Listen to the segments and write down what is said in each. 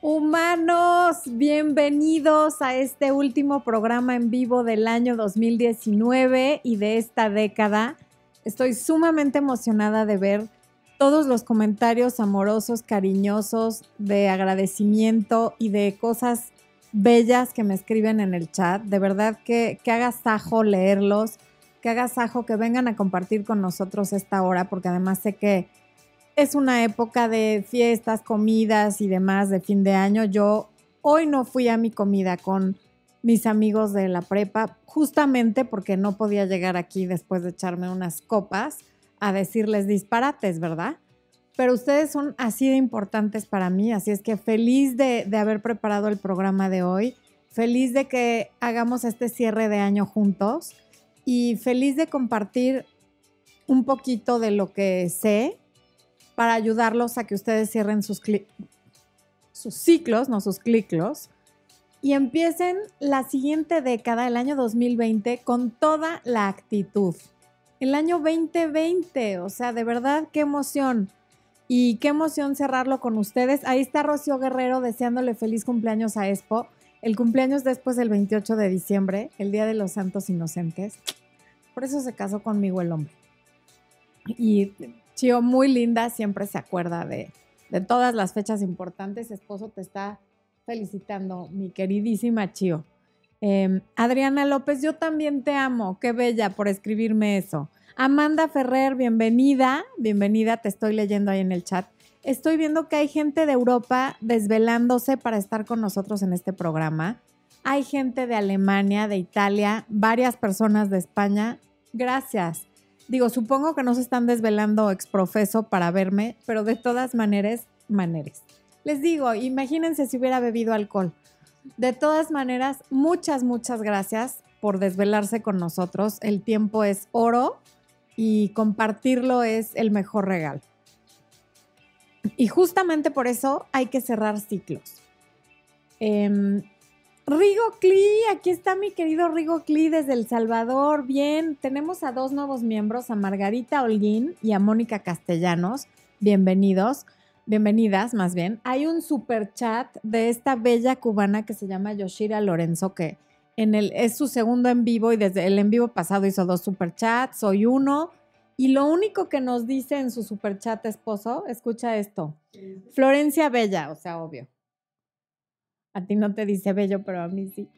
Humanos, bienvenidos a este último programa en vivo del año 2019 y de esta década. Estoy sumamente emocionada de ver todos los comentarios amorosos, cariñosos, de agradecimiento y de cosas bellas que me escriben en el chat. De verdad que, que haga sajo leerlos, que haga sajo que vengan a compartir con nosotros esta hora, porque además sé que es una época de fiestas, comidas y demás de fin de año. Yo hoy no fui a mi comida con mis amigos de la prepa, justamente porque no podía llegar aquí después de echarme unas copas a decirles disparates, ¿verdad? Pero ustedes son así de importantes para mí, así es que feliz de, de haber preparado el programa de hoy, feliz de que hagamos este cierre de año juntos y feliz de compartir un poquito de lo que sé para ayudarlos a que ustedes cierren sus, ciclos, no sus ciclos, y empiecen la siguiente década, el año 2020, con toda la actitud. El año 2020, o sea, de verdad, qué emoción. Y qué emoción cerrarlo con ustedes. Ahí está Rocío Guerrero deseándole feliz cumpleaños a Expo. El cumpleaños después del 28 de diciembre, el Día de los Santos Inocentes. Por eso se casó conmigo el hombre. Y Chio, muy linda, siempre se acuerda de, todas las fechas importantes. Esposo te está felicitando, mi queridísima Chio. Em, Adriana López, yo también te amo. Qué bella por escribirme eso. Amanda Ferrer, bienvenida. Bienvenida, te estoy leyendo ahí en el chat. Estoy viendo que hay gente de Europa desvelándose para estar con nosotros en este programa. Hay gente de Alemania, de Italia, varias personas de España. Gracias. Digo, supongo que no se están desvelando exprofeso para verme, pero de todas maneras, maneras. Les digo, imagínense si hubiera bebido alcohol. De todas maneras, muchas, muchas gracias por desvelarse con nosotros. El tiempo es oro y compartirlo es el mejor regalo. Y justamente por eso hay que cerrar ciclos. Eh, Rigo Cli, aquí está mi querido Rigo Cli desde El Salvador. Bien, tenemos a dos nuevos miembros, a Margarita Holguín y a Mónica Castellanos. Bienvenidos, bienvenidas más bien. Hay un super chat de esta bella cubana que se llama Yoshira Lorenzo, que en el, es su segundo en vivo y desde el en vivo pasado hizo dos super chats, soy uno. Y lo único que nos dice en su super chat esposo, escucha esto, Florencia Bella, o sea, obvio a ti no te dice bello, pero a mí sí.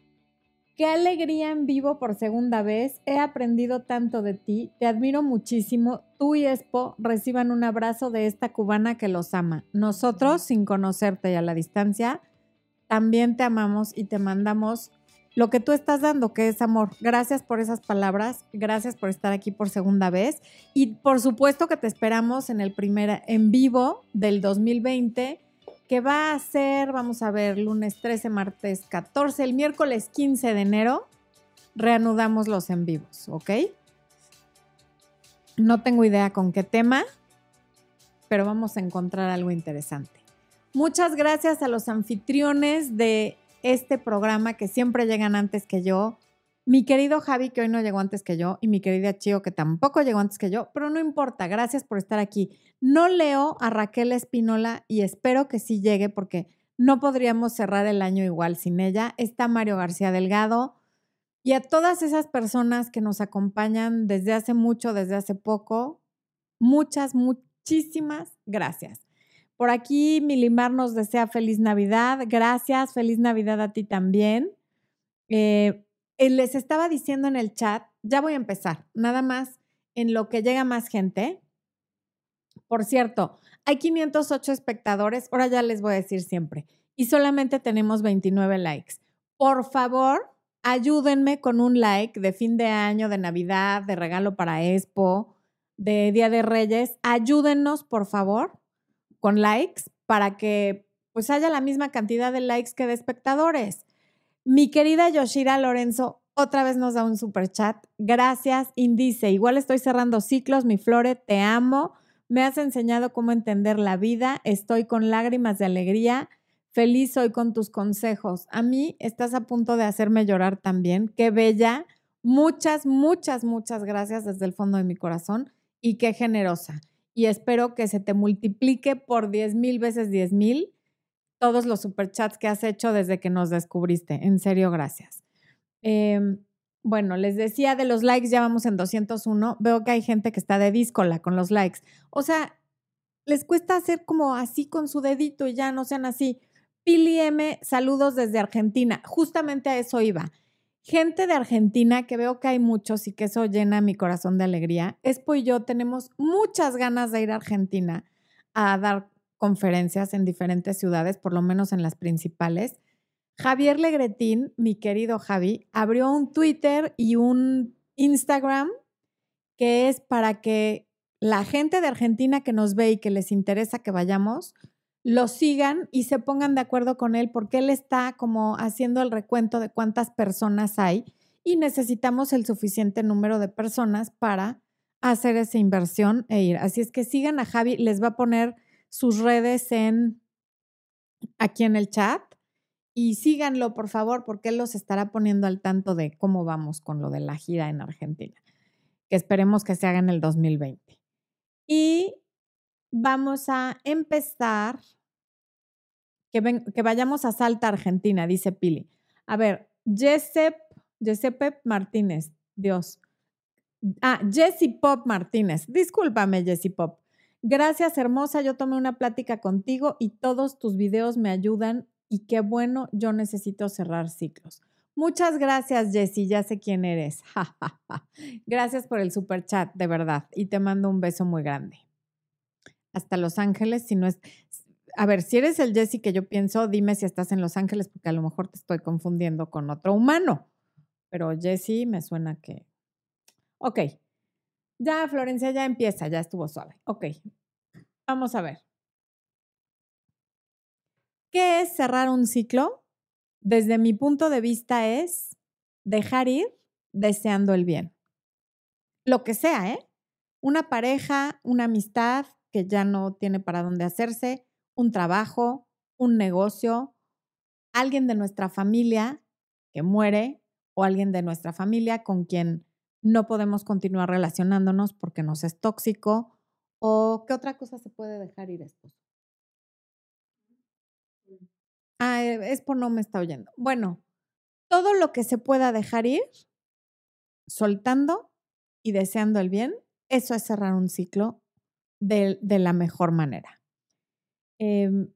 Qué alegría en vivo por segunda vez. He aprendido tanto de ti. Te admiro muchísimo. Tú y Expo reciban un abrazo de esta cubana que los ama. Nosotros, sin conocerte y a la distancia, también te amamos y te mandamos lo que tú estás dando, que es amor. Gracias por esas palabras. Gracias por estar aquí por segunda vez. Y por supuesto que te esperamos en el primer en vivo del 2020 que va a ser, vamos a ver, lunes 13, martes 14, el miércoles 15 de enero, reanudamos los en vivos, ¿ok? No tengo idea con qué tema, pero vamos a encontrar algo interesante. Muchas gracias a los anfitriones de este programa que siempre llegan antes que yo. Mi querido Javi, que hoy no llegó antes que yo, y mi querida Chio, que tampoco llegó antes que yo, pero no importa, gracias por estar aquí. No leo a Raquel Espínola y espero que sí llegue porque no podríamos cerrar el año igual sin ella. Está Mario García Delgado y a todas esas personas que nos acompañan desde hace mucho, desde hace poco, muchas, muchísimas gracias. Por aquí Milimar nos desea feliz Navidad. Gracias, feliz Navidad a ti también. Eh, les estaba diciendo en el chat, ya voy a empezar, nada más en lo que llega más gente. Por cierto, hay 508 espectadores, ahora ya les voy a decir siempre, y solamente tenemos 29 likes. Por favor, ayúdenme con un like de fin de año, de Navidad, de regalo para Expo, de Día de Reyes. Ayúdennos, por favor, con likes para que pues haya la misma cantidad de likes que de espectadores. Mi querida Yoshira Lorenzo otra vez nos da un super chat. Gracias, Indice. Igual estoy cerrando ciclos, mi Flore, te amo. Me has enseñado cómo entender la vida. Estoy con lágrimas de alegría. Feliz soy con tus consejos. A mí estás a punto de hacerme llorar también. Qué bella. Muchas, muchas, muchas gracias desde el fondo de mi corazón y qué generosa. Y espero que se te multiplique por 10 mil veces 10 mil todos los superchats que has hecho desde que nos descubriste. En serio, gracias. Em, bueno, les decía de los likes, ya vamos en 201. Veo que hay gente que está de díscola con los likes. O sea, les cuesta hacer como así con su dedito y ya no sean así. Pili M, saludos desde Argentina. Justamente a eso iba. Gente de Argentina, que veo que hay muchos y que eso llena mi corazón de alegría. Espo y yo tenemos muchas ganas de ir a Argentina a dar conferencias en diferentes ciudades, por lo menos en las principales. Javier Legretín, mi querido Javi, abrió un Twitter y un Instagram que es para que la gente de Argentina que nos ve y que les interesa que vayamos, lo sigan y se pongan de acuerdo con él porque él está como haciendo el recuento de cuántas personas hay y necesitamos el suficiente número de personas para hacer esa inversión e ir. Así es que sigan a Javi, les va a poner sus redes en aquí en el chat y síganlo, por favor, porque él los estará poniendo al tanto de cómo vamos con lo de la gira en Argentina, que esperemos que se haga en el 2020. Y vamos a empezar, que, que vayamos a Salta, Argentina, dice Pili. A ver, Jesep, Giuseppe Martínez, Dios. Ah, Jessie Pop Martínez. Discúlpame, Jessie Pop. Gracias, hermosa. Yo tomé una plática contigo y todos tus videos me ayudan y qué bueno, yo necesito cerrar ciclos. Muchas gracias, Jessie, ya sé quién eres. gracias por el super chat, de verdad, y te mando un beso muy grande. Hasta Los Ángeles, si no es... A ver, si eres el Jessie que yo pienso, dime si estás en Los Ángeles, porque a lo mejor te estoy confundiendo con otro humano. Pero Jessie me suena que... Ok, ya Florencia ya empieza, ya estuvo suave. Ok, vamos a ver. ¿Qué es cerrar un ciclo? Desde mi punto de vista es dejar ir deseando el bien. Lo que sea, ¿eh? Una pareja, una amistad que ya no tiene para dónde hacerse, un trabajo, un negocio, alguien de nuestra familia que muere o alguien de nuestra familia con quien no podemos continuar relacionándonos porque nos es tóxico o qué otra cosa se puede dejar ir esposo. Ah, eh, es por no me está oyendo. Bueno, todo lo que se pueda dejar ir, soltando y deseando el bien, eso es cerrar un ciclo de, la mejor manera. Em,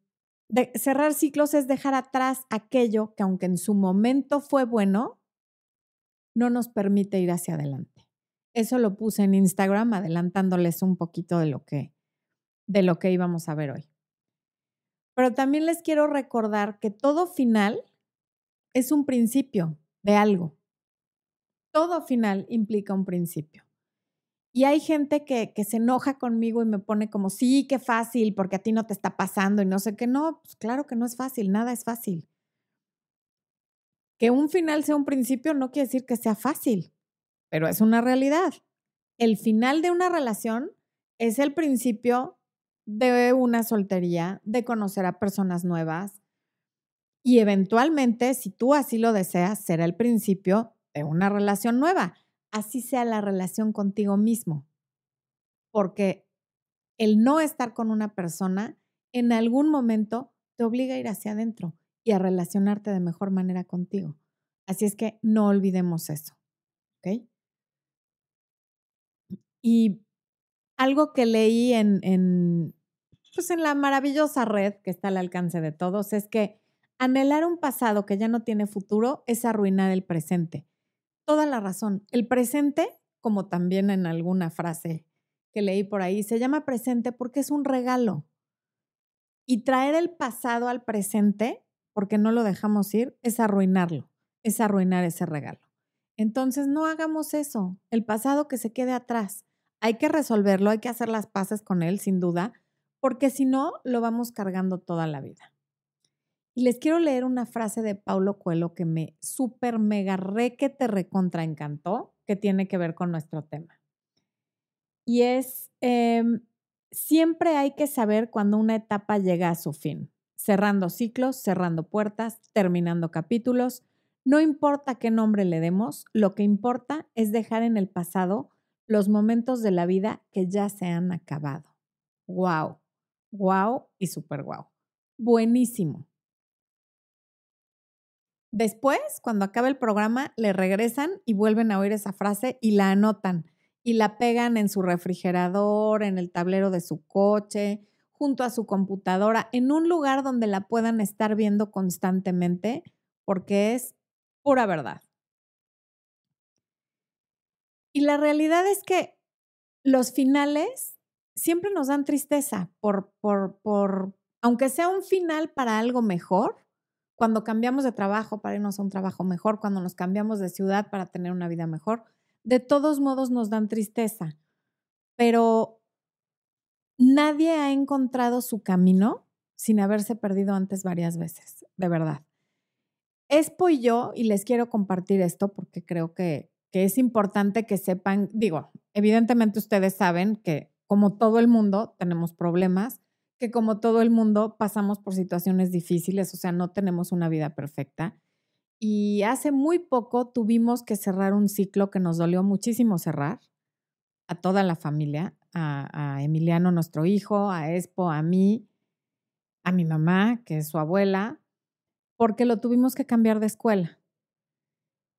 cerrar ciclos es dejar atrás aquello que aunque en su momento fue bueno, no nos permite ir hacia adelante. Eso lo puse en Instagram adelantándoles un poquito de lo que, de lo que íbamos a ver hoy. Pero también les quiero recordar que todo final es un principio de algo. Todo final implica un principio. Y hay gente que, que, se enoja conmigo y me pone como, sí, qué fácil, porque a ti no te está pasando y no sé qué. No, pues claro que no es fácil, nada es fácil. Que un final sea un principio no quiere decir que sea fácil, pero es una realidad. El final de una relación es el principio de una soltería, de conocer a personas nuevas y eventualmente, si tú así lo deseas, será el principio de una relación nueva, así sea la relación contigo mismo. Porque el no estar con una persona en algún momento te obliga a ir hacia adentro y a relacionarte de mejor manera contigo. Así es que no olvidemos eso. ¿Ok? Y algo que leí en, en, pues en la maravillosa red que está al alcance de todos es que anhelar un pasado que ya no tiene futuro es arruinar el presente. Toda la razón. El presente, como también en alguna frase que leí por ahí, se llama presente porque es un regalo. Y traer el pasado al presente, porque no lo dejamos ir, es arruinarlo, es arruinar ese regalo. Entonces, no hagamos eso. El pasado que se quede atrás. Hay que resolverlo, hay que hacer las paces con él, sin duda, porque si no, lo vamos cargando toda la vida. Y les quiero leer una frase de Paulo Coelho que me súper mega re que te recontra encantó, que tiene que ver con nuestro tema. Y es, em, siempre hay que saber cuando una etapa llega a su fin, cerrando ciclos, cerrando puertas, terminando capítulos. No importa qué nombre le demos, lo que importa es dejar en el pasado los momentos de la vida que ya se han acabado. ¡Wow! ¡Wow! Y súper wow. Buenísimo. Después, cuando acaba el programa, le regresan y vuelven a oír esa frase y la anotan y la pegan en su refrigerador, en el tablero de su coche, junto a su computadora, en un lugar donde la puedan estar viendo constantemente, porque es pura verdad. Y la realidad es que los finales siempre nos dan tristeza por, por, por, aunque sea un final para algo mejor, cuando cambiamos de trabajo para irnos a un trabajo mejor, cuando nos cambiamos de ciudad para tener una vida mejor, de todos modos nos dan tristeza. Pero nadie ha encontrado su camino sin haberse perdido antes varias veces, de verdad. Espo y yo, y les quiero compartir esto porque creo que, que es importante que sepan, digo, evidentemente ustedes saben que como todo el mundo tenemos problemas, que como todo el mundo pasamos por situaciones difíciles, o sea, no tenemos una vida perfecta. Y hace muy poco tuvimos que cerrar un ciclo que nos dolió muchísimo cerrar a toda la familia, a, Emiliano, nuestro hijo, a Expo, a mí, a mi mamá, que es su abuela, porque lo tuvimos que cambiar de escuela.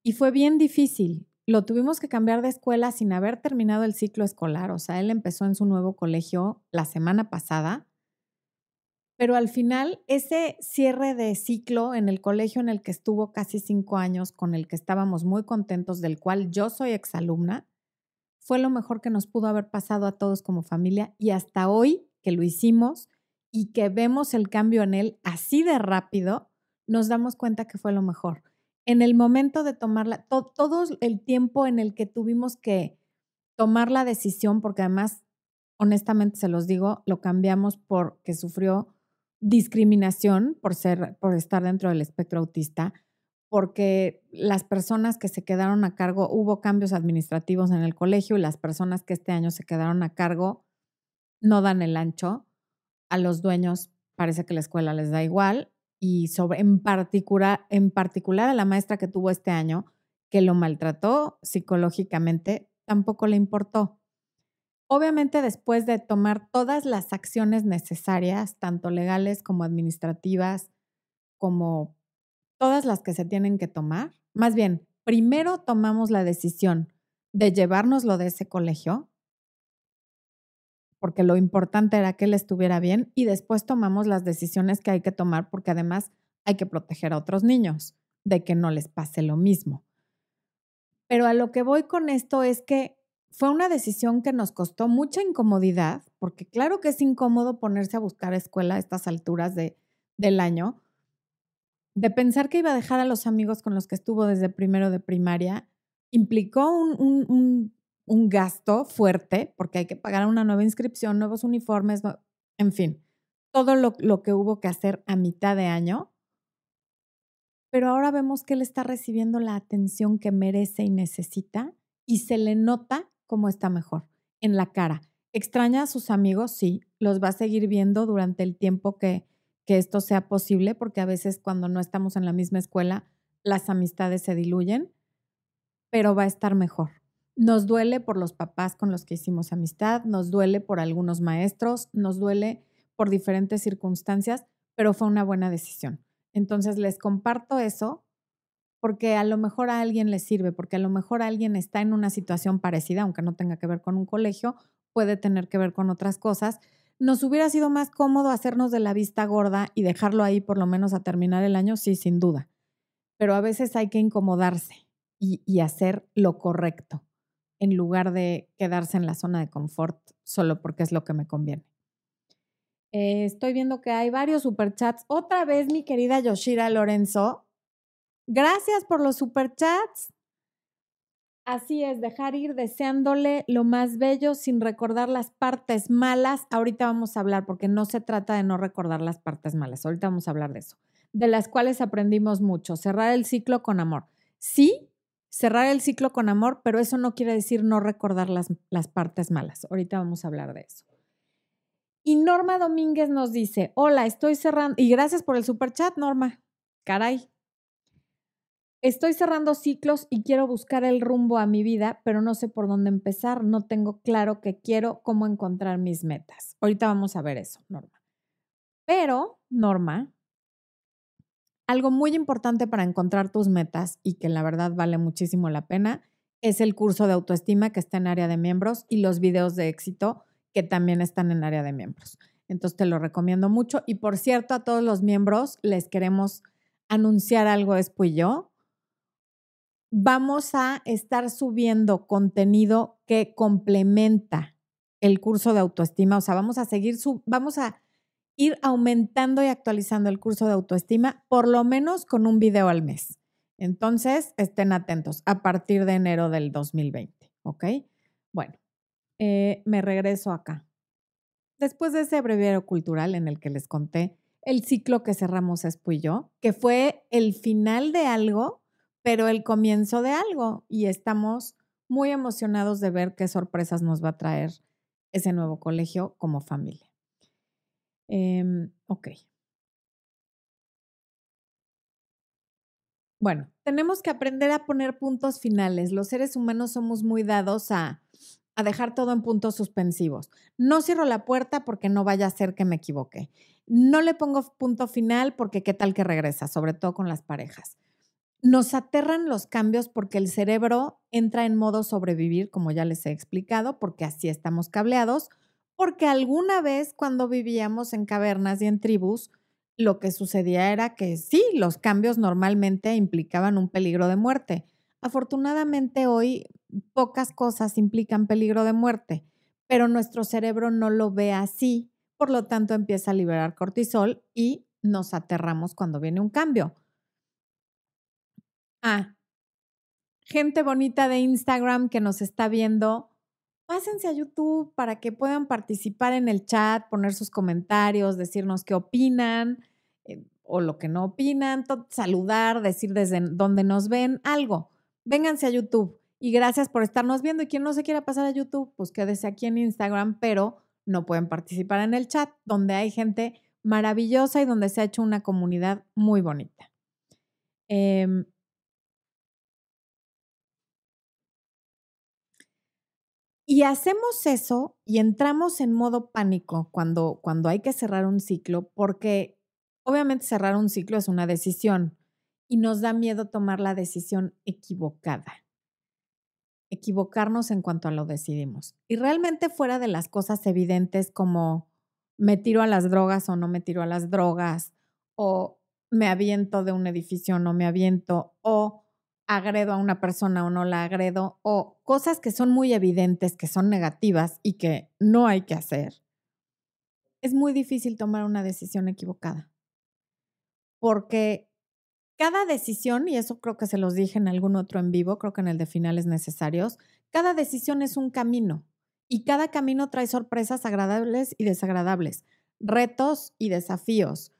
Y fue bien difícil. Lo tuvimos que cambiar de escuela sin haber terminado el ciclo escolar. O sea, él empezó en su nuevo colegio la semana pasada pero al final, ese cierre de ciclo en el colegio en el que estuvo casi cinco años, con el que estábamos muy contentos, del cual yo soy exalumna, fue lo mejor que nos pudo haber pasado a todos como familia y hasta hoy que lo hicimos y que vemos el cambio en él así de rápido, nos damos cuenta que fue lo mejor. En el momento de tomarla, todo el tiempo en el que tuvimos que tomar la decisión, porque además, honestamente se los digo, lo cambiamos porque sufrió discriminación por ser, por estar dentro del espectro autista, porque las personas que se quedaron a cargo, hubo cambios administrativos en el colegio y las personas que este año se quedaron a cargo no dan el ancho. A los dueños parece que la escuela les da igual y sobre, en particular, en particular a la maestra que tuvo este año, que lo maltrató psicológicamente, tampoco le importó. Obviamente después de tomar todas las acciones necesarias, tanto legales como administrativas, como todas las que se tienen que tomar, más bien, primero tomamos la decisión de llevárnoslo de ese colegio, porque lo importante era que él estuviera bien, y después tomamos las decisiones que hay que tomar, porque además hay que proteger a otros niños de que no les pase lo mismo. Pero a lo que voy con esto es que fue una decisión que nos costó mucha incomodidad, porque claro que es incómodo ponerse a buscar escuela a estas alturas de, del año, de pensar que iba a dejar a los amigos con los que estuvo desde primero de primaria, implicó un, un, gasto fuerte, porque hay que pagar una nueva inscripción, nuevos uniformes, en fin, todo lo, lo que hubo que hacer a mitad de año. Pero ahora vemos que él está recibiendo la atención que merece y necesita y se le nota cómo está mejor, en la cara. ¿Extraña a sus amigos? Sí, los va a seguir viendo durante el tiempo que, que esto sea posible, porque a veces cuando no estamos en la misma escuela, las amistades se diluyen, pero va a estar mejor. Nos duele por los papás con los que hicimos amistad, nos duele por algunos maestros, nos duele por diferentes circunstancias, pero fue una buena decisión. Entonces les comparto eso porque a lo mejor a alguien le sirve, porque a lo mejor alguien está en una situación parecida, aunque no tenga que ver con un colegio, puede tener que ver con otras cosas. ¿Nos hubiera sido más cómodo hacernos de la vista gorda y dejarlo ahí por lo menos a terminar el año? Sí, sin duda. Pero a veces hay que incomodarse y, hacer lo correcto en lugar de quedarse en la zona de confort solo porque es lo que me conviene. Eh, estoy viendo que hay varios superchats. Otra vez, mi querida Yoshira Lorenzo, Gracias por los superchats. Así es, dejar ir deseándole lo más bello sin recordar las partes malas. Ahorita vamos a hablar, porque no se trata de no recordar las partes malas. Ahorita vamos a hablar de eso, de las cuales aprendimos mucho. Cerrar el ciclo con amor. Sí, cerrar el ciclo con amor, pero eso no quiere decir no recordar las, las partes malas. Ahorita vamos a hablar de eso. Y Norma Domínguez nos dice, hola, estoy cerrando, y gracias por el superchat, Norma. Caray, Estoy cerrando ciclos y quiero buscar el rumbo a mi vida, pero no sé por dónde empezar, no tengo claro qué quiero, cómo encontrar mis metas. Ahorita vamos a ver eso, Norma. Pero, Norma, Algo muy importante para encontrar tus metas y que la verdad vale muchísimo la pena es el curso de autoestima que está en área de miembros y los videos de éxito que también están en área de miembros. Entonces te lo recomiendo mucho. Y por cierto, a todos los miembros les queremos anunciar algo después yo. Vamos a estar subiendo contenido que complementa el curso de autoestima. O sea, vamos a seguir, su, vamos a ir aumentando y actualizando el curso de autoestima, por lo menos con un video al mes. Entonces, estén atentos a partir de enero del 2020, ¿ok? Bueno, eh, me regreso acá. Después de ese breviario cultural en el que les conté el ciclo que cerramos Espo y yo, que fue el final de algo, pero el comienzo de algo, y estamos muy emocionados de ver qué sorpresas nos va a traer ese nuevo colegio como familia. Em, ok. Bueno, tenemos que aprender a poner puntos finales. Los seres humanos somos muy dados a, a dejar todo en puntos suspensivos. No cierro la puerta porque no vaya a ser que me equivoque. No le pongo punto final porque qué tal que regresa, sobre todo con las parejas. Nos aterran los cambios porque el cerebro entra en modo sobrevivir, como ya les he explicado, porque así estamos cableados, porque alguna vez cuando vivíamos en cavernas y en tribus, lo que sucedía era que sí, los cambios normalmente implicaban un peligro de muerte. Afortunadamente hoy pocas cosas implican peligro de muerte, pero nuestro cerebro no lo ve así, por lo tanto empieza a liberar cortisol y nos aterramos cuando viene un cambio. Ah, gente bonita de Instagram que nos está viendo, pásense a YouTube para que puedan participar en el chat, poner sus comentarios, decirnos qué opinan eh, o lo que no opinan, saludar, decir desde dónde nos ven, algo. Vénganse a YouTube y gracias por estarnos viendo. Y quien no se quiera pasar a YouTube, pues quédese aquí en Instagram, pero no pueden participar en el chat, donde hay gente maravillosa y donde se ha hecho una comunidad muy bonita. Eh, Y hacemos eso y entramos en modo pánico cuando, cuando hay que cerrar un ciclo, porque obviamente cerrar un ciclo es una decisión y nos da miedo tomar la decisión equivocada. Equivocarnos en cuanto a lo decidimos. Y realmente fuera de las cosas evidentes como me tiro a las drogas o no me tiro a las drogas, o me aviento de un edificio o no me aviento, o agredo a una persona o no la agredo, o cosas que son muy evidentes, que son negativas y que no hay que hacer, es muy difícil tomar una decisión equivocada. Porque cada decisión, y eso creo que se los dije en algún otro en vivo, creo que en el de finales necesarios, cada decisión es un camino y cada camino trae sorpresas agradables y desagradables, retos y desafíos,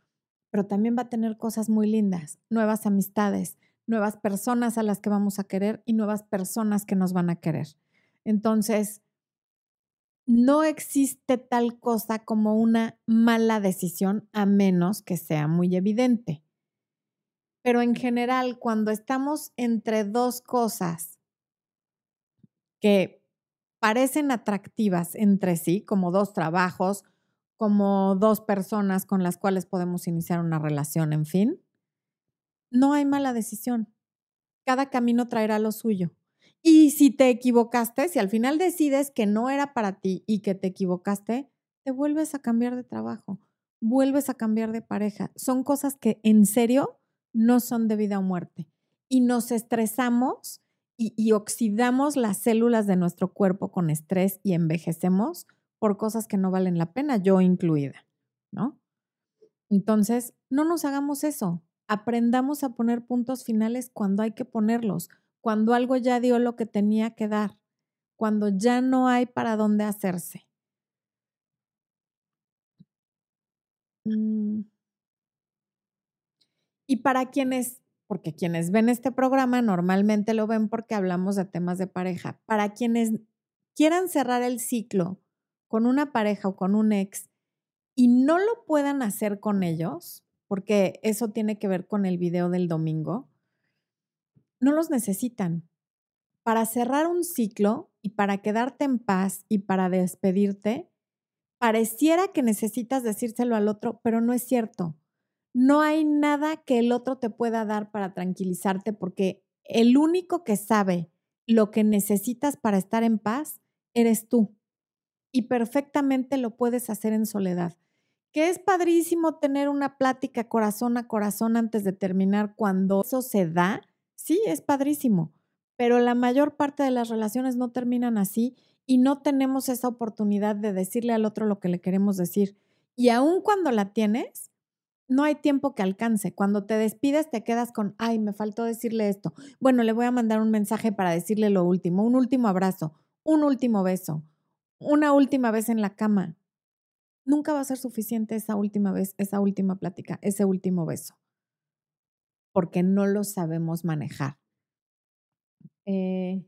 pero también va a tener cosas muy lindas, nuevas amistades, nuevas personas a las que vamos a querer y nuevas personas que nos van a querer. Entonces, no existe tal cosa como una mala decisión a menos que sea muy evidente. Pero en general, cuando estamos entre dos cosas que parecen atractivas entre sí, como dos trabajos, como dos personas con las cuales podemos iniciar una relación, en fin, no hay mala decisión. Cada camino traerá lo suyo. Y si te equivocaste, si al final decides que no era para ti y que te equivocaste, te vuelves a cambiar de trabajo, vuelves a cambiar de pareja. Son cosas que en serio no son de vida o muerte. Y nos estresamos y, y oxidamos las células de nuestro cuerpo con estrés y envejecemos por cosas que no valen la pena, yo incluida, ¿no? Entonces, no nos hagamos eso aprendamos a poner puntos finales cuando hay que ponerlos, cuando algo ya dio lo que tenía que dar, cuando ya no hay para dónde hacerse. Mm. Y para quienes, porque quienes ven este programa normalmente lo ven porque hablamos de temas de pareja, para quienes quieran cerrar el ciclo con una pareja o con un ex y no lo puedan hacer con ellos, porque eso tiene que ver con el video del domingo, no los necesitan. Para cerrar un ciclo y para quedarte en paz y para despedirte, pareciera que necesitas decírselo al otro, pero no es cierto. No hay nada que el otro te pueda dar para tranquilizarte porque el único que sabe lo que necesitas para estar en paz eres tú. Y perfectamente lo puedes hacer en soledad. Que es padrísimo tener una plática corazón a corazón antes de terminar cuando eso se da. Sí, es padrísimo. Pero la mayor parte de las relaciones no terminan así y no tenemos esa oportunidad de decirle al otro lo que le queremos decir. Y aun cuando la tienes, no hay tiempo que alcance. Cuando te despides te quedas con, ay, me faltó decirle esto. Bueno, le voy a mandar un mensaje para decirle lo último, un último abrazo, un último beso, una última vez en la cama. Nunca va a ser suficiente esa última vez, esa última plática, ese último beso, porque no lo sabemos manejar. Eh,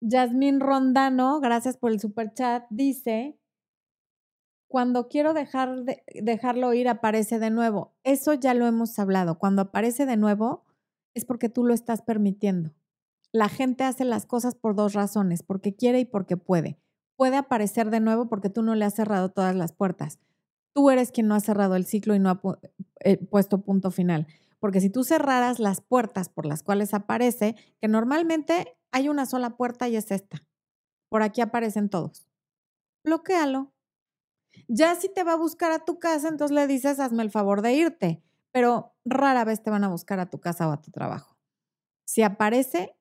Yasmín Rondano, gracias por el super chat, dice, cuando quiero dejar de, dejarlo ir aparece de nuevo. Eso ya lo hemos hablado. Cuando aparece de nuevo es porque tú lo estás permitiendo. La gente hace las cosas por dos razones, porque quiere y porque puede. Puede aparecer de nuevo porque tú no le has cerrado todas las puertas. Tú eres quien no ha cerrado el ciclo y no ha eh, puesto punto final. Porque si tú cerraras las puertas por las cuales aparece, que normalmente hay una sola puerta y es esta. Por aquí aparecen todos. Bloquéalo, ya si te va a buscar a tu casa, entonces le dices, hazme el favor de irte, pero rara vez te van a buscar a tu casa o a tu trabajo. Si aparece,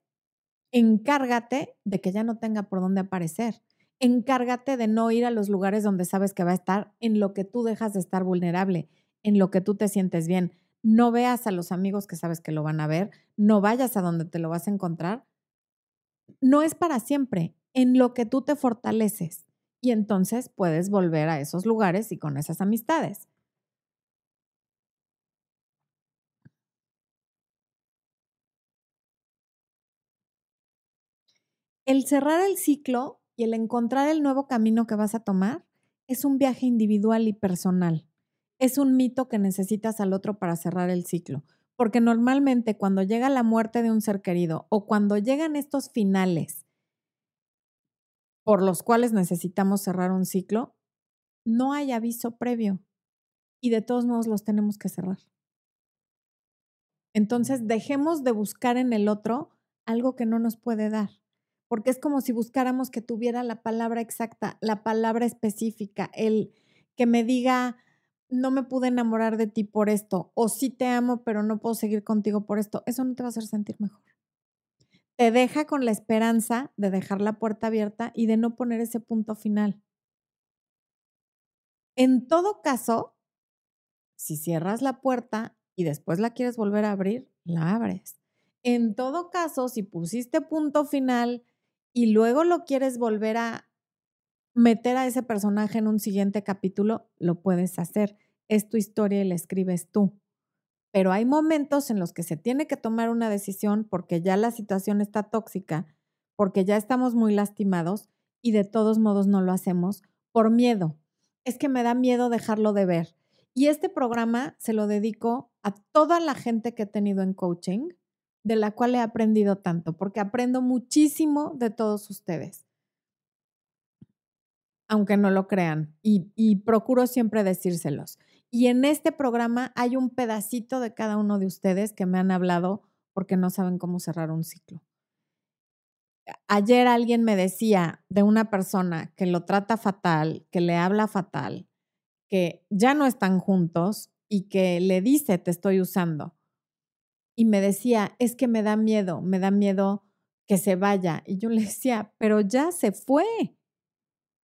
encárgate de que ya no tenga por dónde aparecer. Encárgate de no ir a los lugares donde sabes que va a estar en lo que tú dejas de estar vulnerable, en lo que tú te sientes bien. No veas a los amigos que sabes que lo van a ver, no vayas a donde te lo vas a encontrar. No es para siempre, en lo que tú te fortaleces y entonces puedes volver a esos lugares y con esas amistades. El cerrar el ciclo y el encontrar el nuevo camino que vas a tomar es un viaje individual y personal. Es un mito que necesitas al otro para cerrar el ciclo, porque normalmente cuando llega la muerte de un ser querido o cuando llegan estos finales por los cuales necesitamos cerrar un ciclo, no hay aviso previo y de todos modos los tenemos que cerrar. Entonces, dejemos de buscar en el otro algo que no nos puede dar, porque es como si buscáramos que tuviera la palabra exacta, la palabra específica, el que me diga, no me pude enamorar de ti por esto, o sí te amo, pero no puedo seguir contigo por esto. Eso no te va a hacer sentir mejor te deja con la esperanza de dejar la puerta abierta y de no poner ese punto final. En todo caso, si cierras la puerta y después la quieres volver a abrir, la abres. En todo caso, si pusiste punto final y luego lo quieres volver a meter a ese personaje en un siguiente capítulo, lo puedes hacer. Es tu historia y la escribes tú pero hay momentos en los que se tiene que tomar una decisión porque ya la situación está tóxica, porque ya estamos muy lastimados y de todos modos no lo hacemos por miedo. Es que me da miedo dejarlo de ver. Y este programa se lo dedico a toda la gente que he tenido en coaching, de la cual he aprendido tanto, porque aprendo muchísimo de todos ustedes, aunque no lo crean, y, procuro siempre decírselos. Y en este programa hay un pedacito de cada uno de ustedes que me han hablado porque no saben cómo cerrar un ciclo. Ayer alguien me decía de una persona que lo trata fatal, que le habla fatal, que ya no están juntos y que le dice, te estoy usando. Y me decía, es que me da miedo, me da miedo que se vaya. Y yo le decía, pero ya se fue.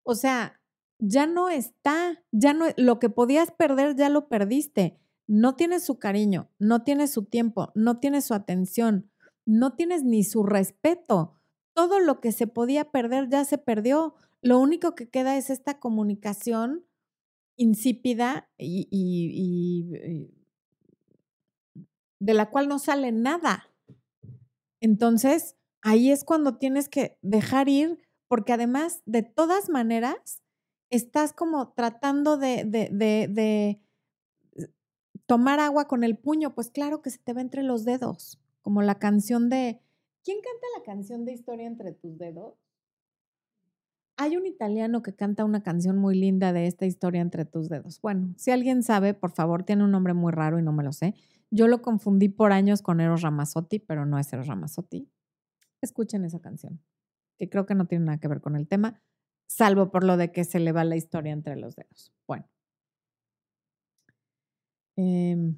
O sea, ya no está, ya no, lo que podías perder ya lo perdiste. No tienes su cariño, no tienes su tiempo, no tienes su atención, no tienes ni su respeto. Todo lo que se podía perder ya se perdió. Lo único que queda es esta comunicación insípida y, y de la cual no sale nada. Entonces, ahí es cuando tienes que dejar ir, porque además, de todas maneras, estás como tratando de, de, de, tomar agua con el puño, pues claro que se te va entre los dedos, como la canción de... ¿Quién canta la canción de Historia entre tus dedos? Hay un italiano que canta una canción muy linda de esta historia entre tus dedos. Bueno, si alguien sabe, por favor, tiene un nombre muy raro y no me lo sé. Yo lo confundí por años con Eros Ramazzotti, pero no es Eros Ramazzotti. Escuchen esa canción, que creo que no tiene nada que ver con el tema, salvo por lo de que se le va la historia entre los dedos. Bueno. Em,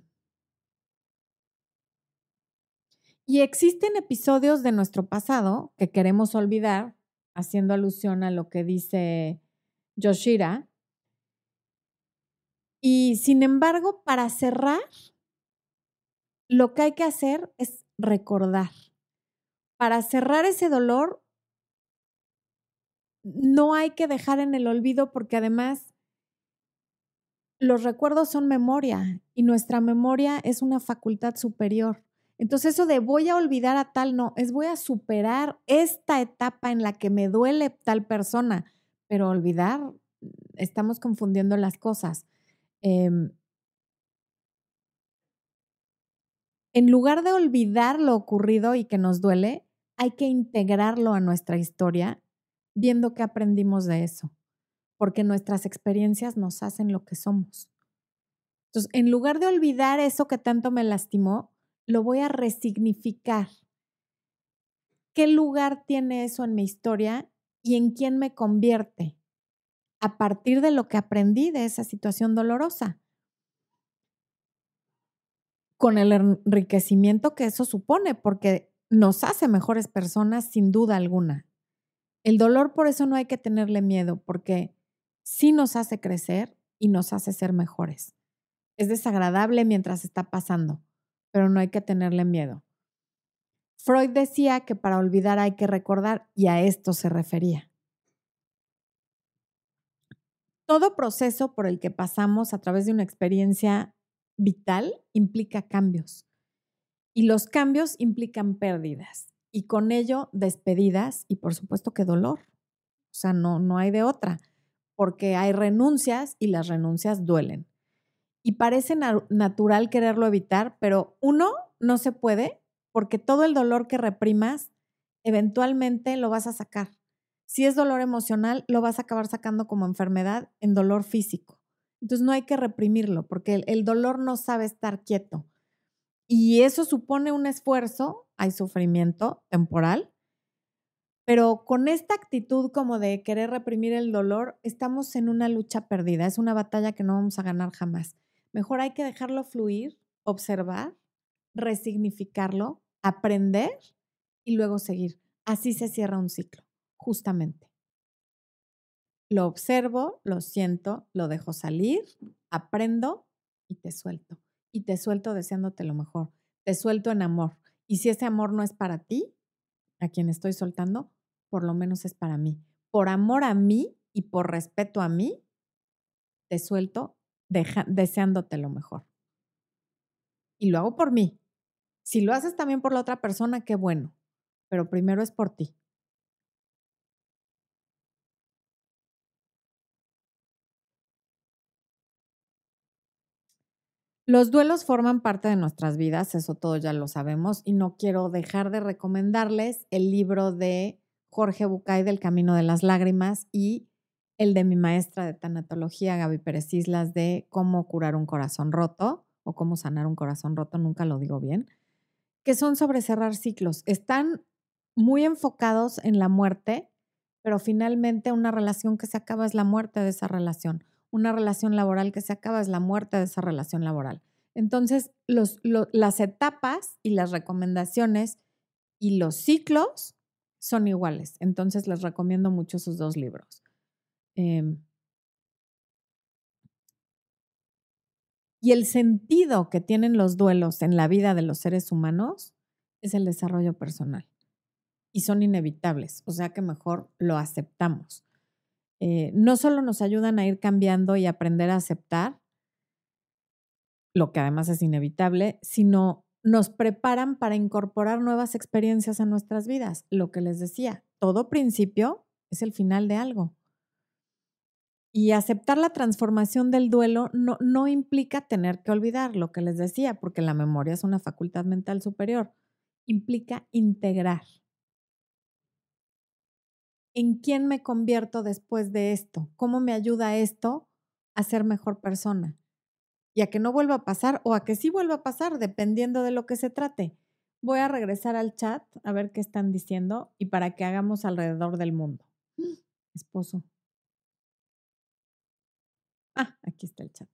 y existen episodios de nuestro pasado que queremos olvidar haciendo alusión a lo que dice Yoshira. Y sin embargo, para cerrar, lo que hay que hacer es recordar. Para cerrar ese dolor, no hay que dejar en el olvido porque además los recuerdos son memoria y nuestra memoria es una facultad superior. Entonces eso de voy a olvidar a tal, no, es voy a superar esta etapa en la que me duele tal persona, pero olvidar, estamos confundiendo las cosas. Em, en lugar de olvidar lo ocurrido y que nos duele, hay que integrarlo a nuestra historia, viendo qué aprendimos de eso, porque nuestras experiencias nos hacen lo que somos. Entonces, en lugar de olvidar eso que tanto me lastimó, lo voy a resignificar. ¿Qué lugar tiene eso en mi historia y en quién me convierte a partir de lo que aprendí de esa situación dolorosa? Con el enriquecimiento que eso supone, porque nos hace mejores personas sin duda alguna. El dolor por eso no hay que tenerle miedo, porque sí nos hace crecer y nos hace ser mejores. Es desagradable mientras está pasando, pero no hay que tenerle miedo. Freud decía que para olvidar hay que recordar y a esto se refería. Todo proceso por el que pasamos a través de una experiencia vital implica cambios y los cambios implican pérdidas y con ello despedidas y por supuesto que dolor. O sea, no, no hay de otra, porque hay renuncias y las renuncias duelen y parece natural quererlo evitar, pero uno no se puede porque todo el dolor que reprimas, eventualmente lo vas a sacar. Si es dolor emocional, lo vas a acabar sacando como enfermedad en dolor físico. Entonces no hay que reprimirlo porque el, dolor no sabe estar quieto. Y eso supone un esfuerzo, hay sufrimiento temporal, pero con esta actitud como de querer reprimir el dolor, estamos en una lucha perdida, es una batalla que no vamos a ganar jamás. Mejor hay que dejarlo fluir, observar, resignificarlo, aprender y luego seguir. Así se cierra un ciclo, justamente. Lo observo, lo siento, lo dejo salir, aprendo y te suelto. Y te suelto deseándote lo mejor. Te suelto en amor. Y si ese amor no es para ti, a quien estoy soltando, por lo menos es para mí. Por amor a mí y por respeto a mí, te suelto deseándote lo mejor. Y lo hago por mí. Si lo haces también por la otra persona, qué bueno, pero primero es por ti. Los duelos forman parte de nuestras vidas, eso todo ya lo sabemos, y no quiero dejar de recomendarles el libro de Jorge Bucay del Camino de las Lágrimas y el de mi maestra de tanatología, Gaby Pérez Islas, de cómo curar un corazón roto o cómo sanar un corazón roto, nunca lo digo bien, que son sobre cerrar ciclos. Están muy enfocados en la muerte, pero finalmente una relación que se acaba es la muerte de esa relación. Una relación laboral que se acaba es la muerte de esa relación laboral. Entonces, las etapas y las recomendaciones y los ciclos son iguales. Entonces, les recomiendo mucho sus dos libros. Em, y el sentido que tienen los duelos en la vida de los seres humanos es el desarrollo personal. Y son inevitables, o sea que mejor lo aceptamos. Eh, no solo nos ayudan a ir cambiando y aprender a aceptar, lo que además es inevitable, sino nos preparan para incorporar nuevas experiencias a nuestras vidas. Lo que les decía, todo principio es el final de algo. Y aceptar la transformación del duelo no, no implica tener que olvidar lo que les decía, porque la memoria es una facultad mental superior. Implica integrar. ¿En quién me convierto después de esto? ¿Cómo me ayuda esto a ser mejor persona? Y a que no vuelva a pasar o a que sí vuelva a pasar, dependiendo de lo que se trate. Voy a regresar al chat a ver qué están diciendo y para que hagamos alrededor del mundo. Esposo. Ah, aquí está el chat.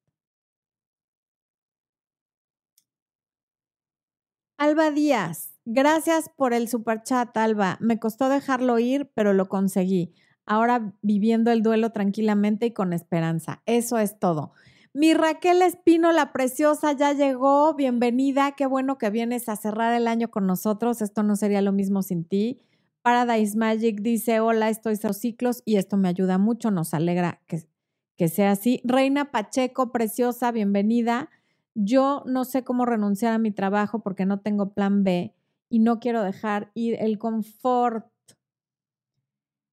Alba Díaz, gracias por el super chat, Alba. Me costó dejarlo ir, pero lo conseguí. Ahora viviendo el duelo tranquilamente y con esperanza. Eso es todo. Mi Raquel Espino, la preciosa, ya llegó. Bienvenida. Qué bueno que vienes a cerrar el año con nosotros. Esto no sería lo mismo sin ti. Paradise Magic dice, hola, estoy cero ciclos y esto me ayuda mucho. Nos alegra que, que sea así. Reina Pacheco, preciosa, bienvenida. Yo no sé cómo renunciar a mi trabajo porque no tengo plan B y no quiero dejar ir el confort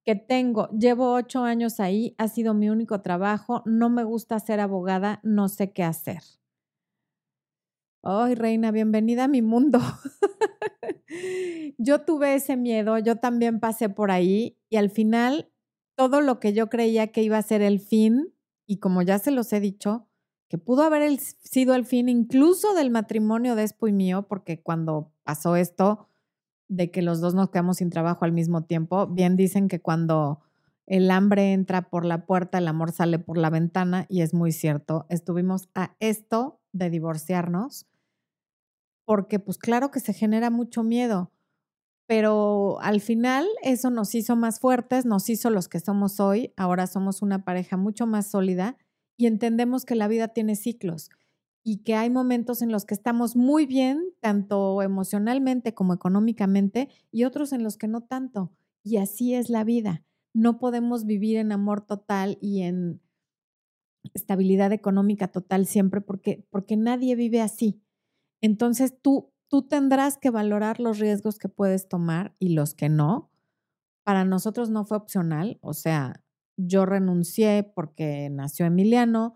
que tengo. Llevo ocho años ahí, ha sido mi único trabajo, no me gusta ser abogada, no sé qué hacer. Ay, reina, bienvenida a mi mundo. yo tuve ese miedo, yo también pasé por ahí y al final todo lo que yo creía que iba a ser el fin, y como ya se los he dicho, que pudo haber sido el fin incluso del matrimonio de Espo y mío, porque cuando pasó esto de que los dos nos quedamos sin trabajo al mismo tiempo, bien dicen que cuando el hambre entra por la puerta, el amor sale por la ventana, y es muy cierto. Estuvimos a esto de divorciarnos, porque pues claro que se genera mucho miedo, pero al final eso nos hizo más fuertes, nos hizo los que somos hoy, ahora somos una pareja mucho más sólida y entendemos que la vida tiene ciclos y que hay momentos en los que estamos muy bien, tanto emocionalmente como económicamente, y otros en los que no tanto. Y así es la vida. No podemos vivir en amor total y en estabilidad económica total siempre porque, porque nadie vive así. Entonces tú, tú tendrás que valorar los riesgos que puedes tomar y los que no. Para nosotros no fue opcional, o sea, yo renuncié porque nació Emiliano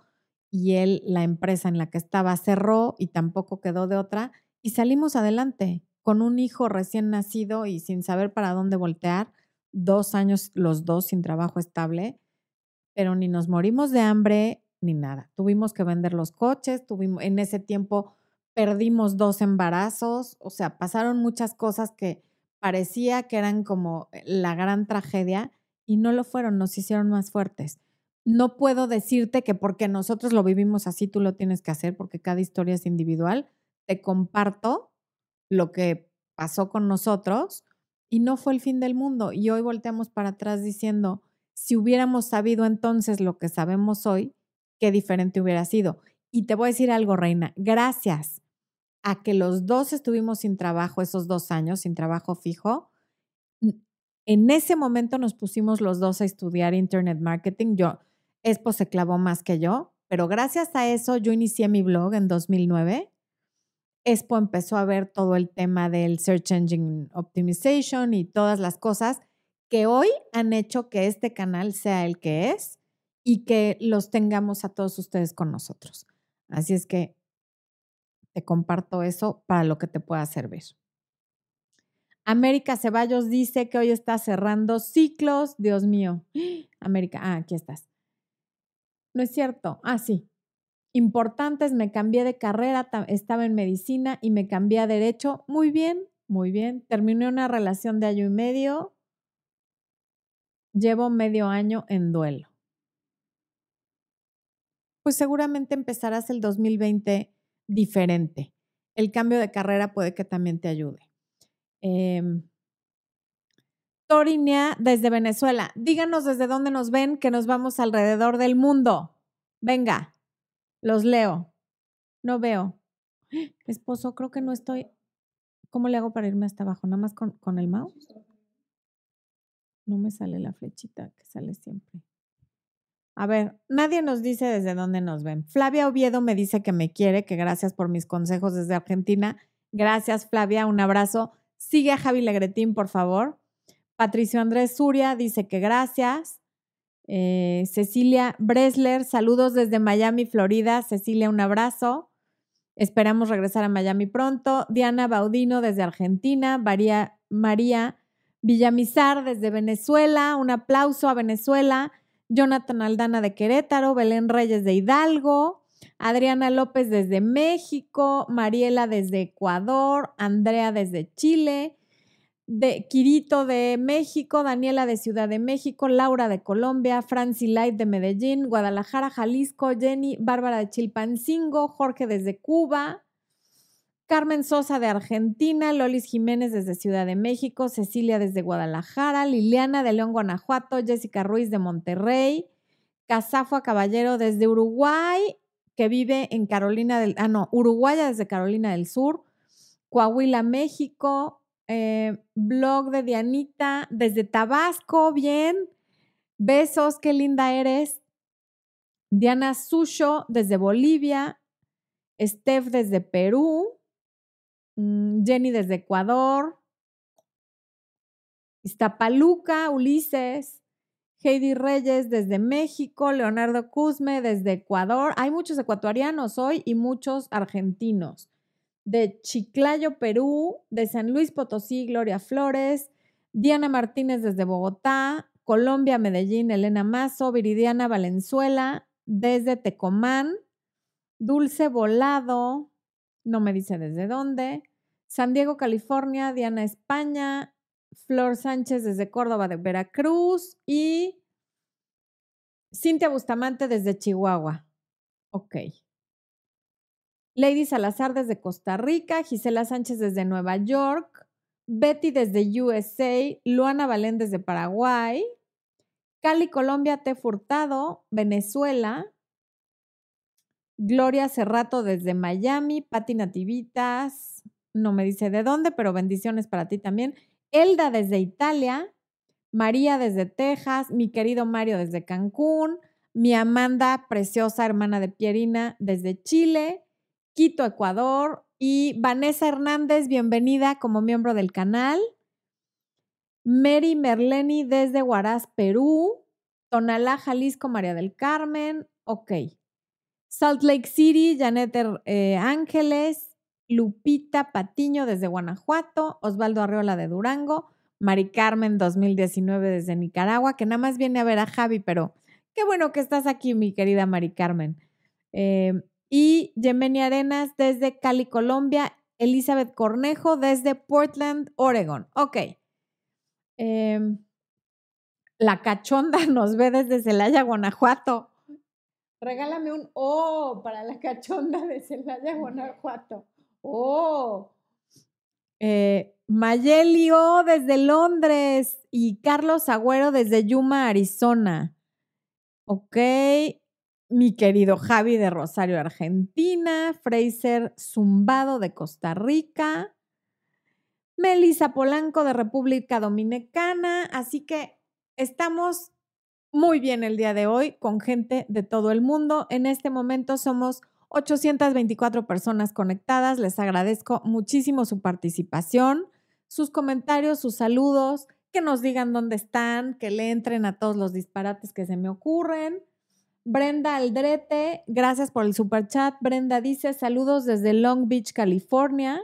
y él, la empresa en la que estaba, cerró y tampoco quedó de otra y salimos adelante con un hijo recién nacido y sin saber para dónde voltear, dos años los dos sin trabajo estable, pero ni nos morimos de hambre ni nada. Tuvimos que vender los coches, tuvimos, en ese tiempo perdimos dos embarazos, o sea, pasaron muchas cosas que parecía que eran como la gran tragedia y no lo fueron, nos hicieron más fuertes. No puedo decirte que porque nosotros lo vivimos así, tú lo tienes que hacer, porque cada historia es individual. Te comparto lo que pasó con nosotros y no fue el fin del mundo. Y hoy volteamos para atrás diciendo, si hubiéramos sabido entonces lo que sabemos hoy, qué diferente hubiera sido. Y te voy a decir algo, Reina, gracias a que los dos estuvimos sin trabajo esos dos años, sin trabajo fijo, en ese momento nos pusimos los dos a estudiar Internet Marketing. Yo, Expo se clavó más que yo, pero gracias a eso yo inicié mi blog en 2009. Expo empezó a ver todo el tema del Search Engine Optimization y todas las cosas que hoy han hecho que este canal sea el que es y que los tengamos a todos ustedes con nosotros. Así es que te comparto eso para lo que te pueda servir. América Ceballos dice que hoy está cerrando ciclos. Dios mío. América, ah, aquí estás. No es cierto. Ah, sí. Importantes, me cambié de carrera, estaba en medicina y me cambié a derecho. Muy bien, muy bien. Terminé una relación de año y medio. Llevo medio año en duelo. Pues seguramente empezarás el 2020 diferente. El cambio de carrera puede que también te ayude. Eh, Torinia desde Venezuela. Díganos desde dónde nos ven, que nos vamos alrededor del mundo. Venga, los leo. No veo. Esposo, creo que no estoy. ¿Cómo le hago para irme hasta abajo? ¿Nada más con, con el mouse? No me sale la flechita que sale siempre. A ver, nadie nos dice desde dónde nos ven. Flavia Oviedo me dice que me quiere, que gracias por mis consejos desde Argentina. Gracias, Flavia. Un abrazo. Sigue a Javi Legretín, por favor. Patricio Andrés Suria dice que gracias. Eh, Cecilia Bresler, saludos desde Miami, Florida. Cecilia, un abrazo. Esperamos regresar a Miami pronto. Diana Baudino desde Argentina. María Villamizar desde Venezuela, un aplauso a Venezuela. Jonathan Aldana de Querétaro, Belén Reyes de Hidalgo, Adriana López desde México, Mariela desde Ecuador, Andrea desde Chile, de Quirito de México, Daniela de Ciudad de México, Laura de Colombia, Franci Light de Medellín, Guadalajara, Jalisco, Jenny, Bárbara de Chilpancingo, Jorge desde Cuba, Carmen Sosa de Argentina, Lolis Jiménez desde Ciudad de México, Cecilia desde Guadalajara, Liliana de León, Guanajuato, Jessica Ruiz de Monterrey, Casafua Caballero desde Uruguay, que vive en Carolina del, ah, no, desde Carolina del Sur, Coahuila, México, eh, blog de Dianita desde Tabasco, bien, besos, qué linda eres. Diana Sucho desde Bolivia, Steph desde Perú, Mm, Jenny desde Ecuador, Iztapaluca, Ulises, Heidi Reyes desde México, Leonardo Cusme desde Ecuador. Hay muchos ecuatorianos hoy y muchos argentinos. De Chiclayo, Perú, de San Luis Potosí, Gloria Flores, Diana Martínez desde Bogotá, Colombia, Medellín, Elena Mazo, Viridiana Valenzuela, desde Tecomán, Dulce Volado, no me dice desde dónde, San Diego, California, Diana, España, Flor Sánchez desde Córdoba de Veracruz y Cintia Bustamante desde Chihuahua. Ok. Lady Salazar desde Costa Rica, Gisela Sánchez desde Nueva York, Betty desde USA, Luana Valén desde Paraguay, Cali, Colombia, Te Furtado, Venezuela, Gloria Cerrato desde Miami, Pati Nativitas, no me dice de dónde, pero bendiciones para ti también. Elda desde Italia, María desde Texas, mi querido Mario desde Cancún, mi Amanda, preciosa hermana de Pierina desde Chile, Quito, Ecuador, y Vanessa Hernández, bienvenida como miembro del canal. Mary Merleni desde Huaraz, Perú. Tonalá, Jalisco, María del Carmen. Ok. Salt Lake City, Janet eh, Ángeles. Lupita Patiño desde Guanajuato, Osvaldo Arreola de Durango, Mari Carmen 2019 desde Nicaragua, que nada más viene a ver a Javi, pero qué bueno que estás aquí, mi querida Mari Carmen. Eh, y Yemeni Arenas desde Cali, Colombia, Elizabeth Cornejo desde Portland, Oregon. Ok. Em, la cachonda nos ve desde Celaya, Guanajuato. Regálame un O para la cachonda de Celaya, Guanajuato. Oh. Eh, Mayelio desde Londres y Carlos Agüero desde Yuma, Arizona. Ok. Mi querido Javi de Rosario, Argentina. Fraser Zumbado de Costa Rica. Melissa Polanco de República Dominicana. Así que estamos muy bien el día de hoy con gente de todo el mundo. En este momento somos 824 personas conectadas. Les agradezco muchísimo su participación, sus comentarios, sus saludos, que nos digan dónde están, que le entren a todos los disparates que se me ocurren. Brenda Aldrete, gracias por el super chat. Brenda dice, saludos desde Long Beach, California.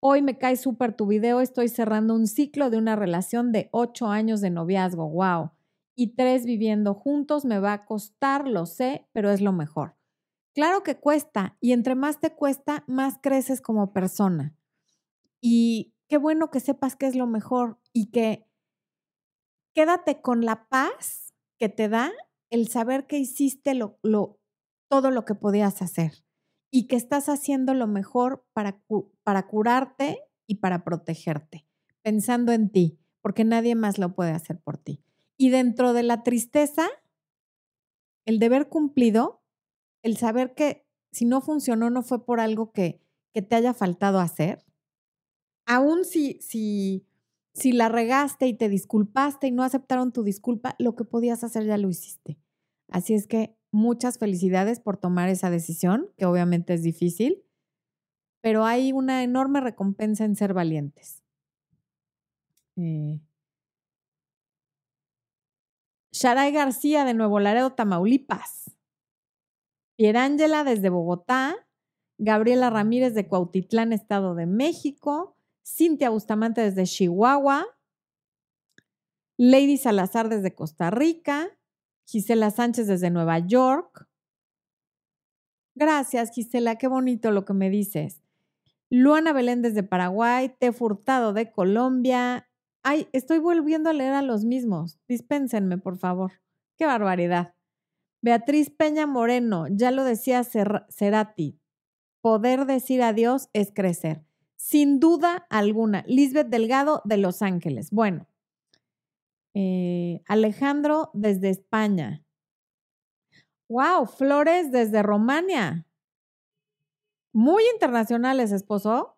Hoy me cae súper tu video, estoy cerrando un ciclo de una relación de ocho años de noviazgo, wow. Y tres viviendo juntos me va a costar, lo sé, pero es lo mejor. Claro que cuesta y entre más te cuesta, más creces como persona. Y qué bueno que sepas que es lo mejor y que quédate con la paz que te da el saber que hiciste lo, todo lo que podías hacer y que estás haciendo lo mejor para, para curarte y para protegerte, pensando en ti, porque nadie más lo puede hacer por ti. Y dentro de la tristeza, el deber cumplido el saber que si no funcionó no fue por algo que, que te haya faltado hacer, aún si, si, si la regaste y te disculpaste y no aceptaron tu disculpa, lo que podías hacer ya lo hiciste. Así es que muchas felicidades por tomar esa decisión, que obviamente es difícil, pero hay una enorme recompensa en ser valientes. Eh. Sharay García de Nuevo Laredo, Tamaulipas. Pierángela desde Bogotá, Gabriela Ramírez de Cuautitlán, Estado de México, Cintia Bustamante desde Chihuahua, Lady Salazar desde Costa Rica. Gisela Sánchez desde Nueva York. Gracias, Gisela, qué bonito lo que me dices. Luana Belén desde Paraguay, Te Furtado de Colombia. Ay, estoy volviendo a leer a los mismos. Dispénsenme, por favor. Qué barbaridad. Beatriz Peña Moreno, ya lo decía Cerati, poder decir adiós es crecer. Sin duda alguna. Lisbeth Delgado de Los Ángeles. Bueno. Eh, Alejandro desde España. Wow, Flores desde Romania. Muy internacionales, esposo.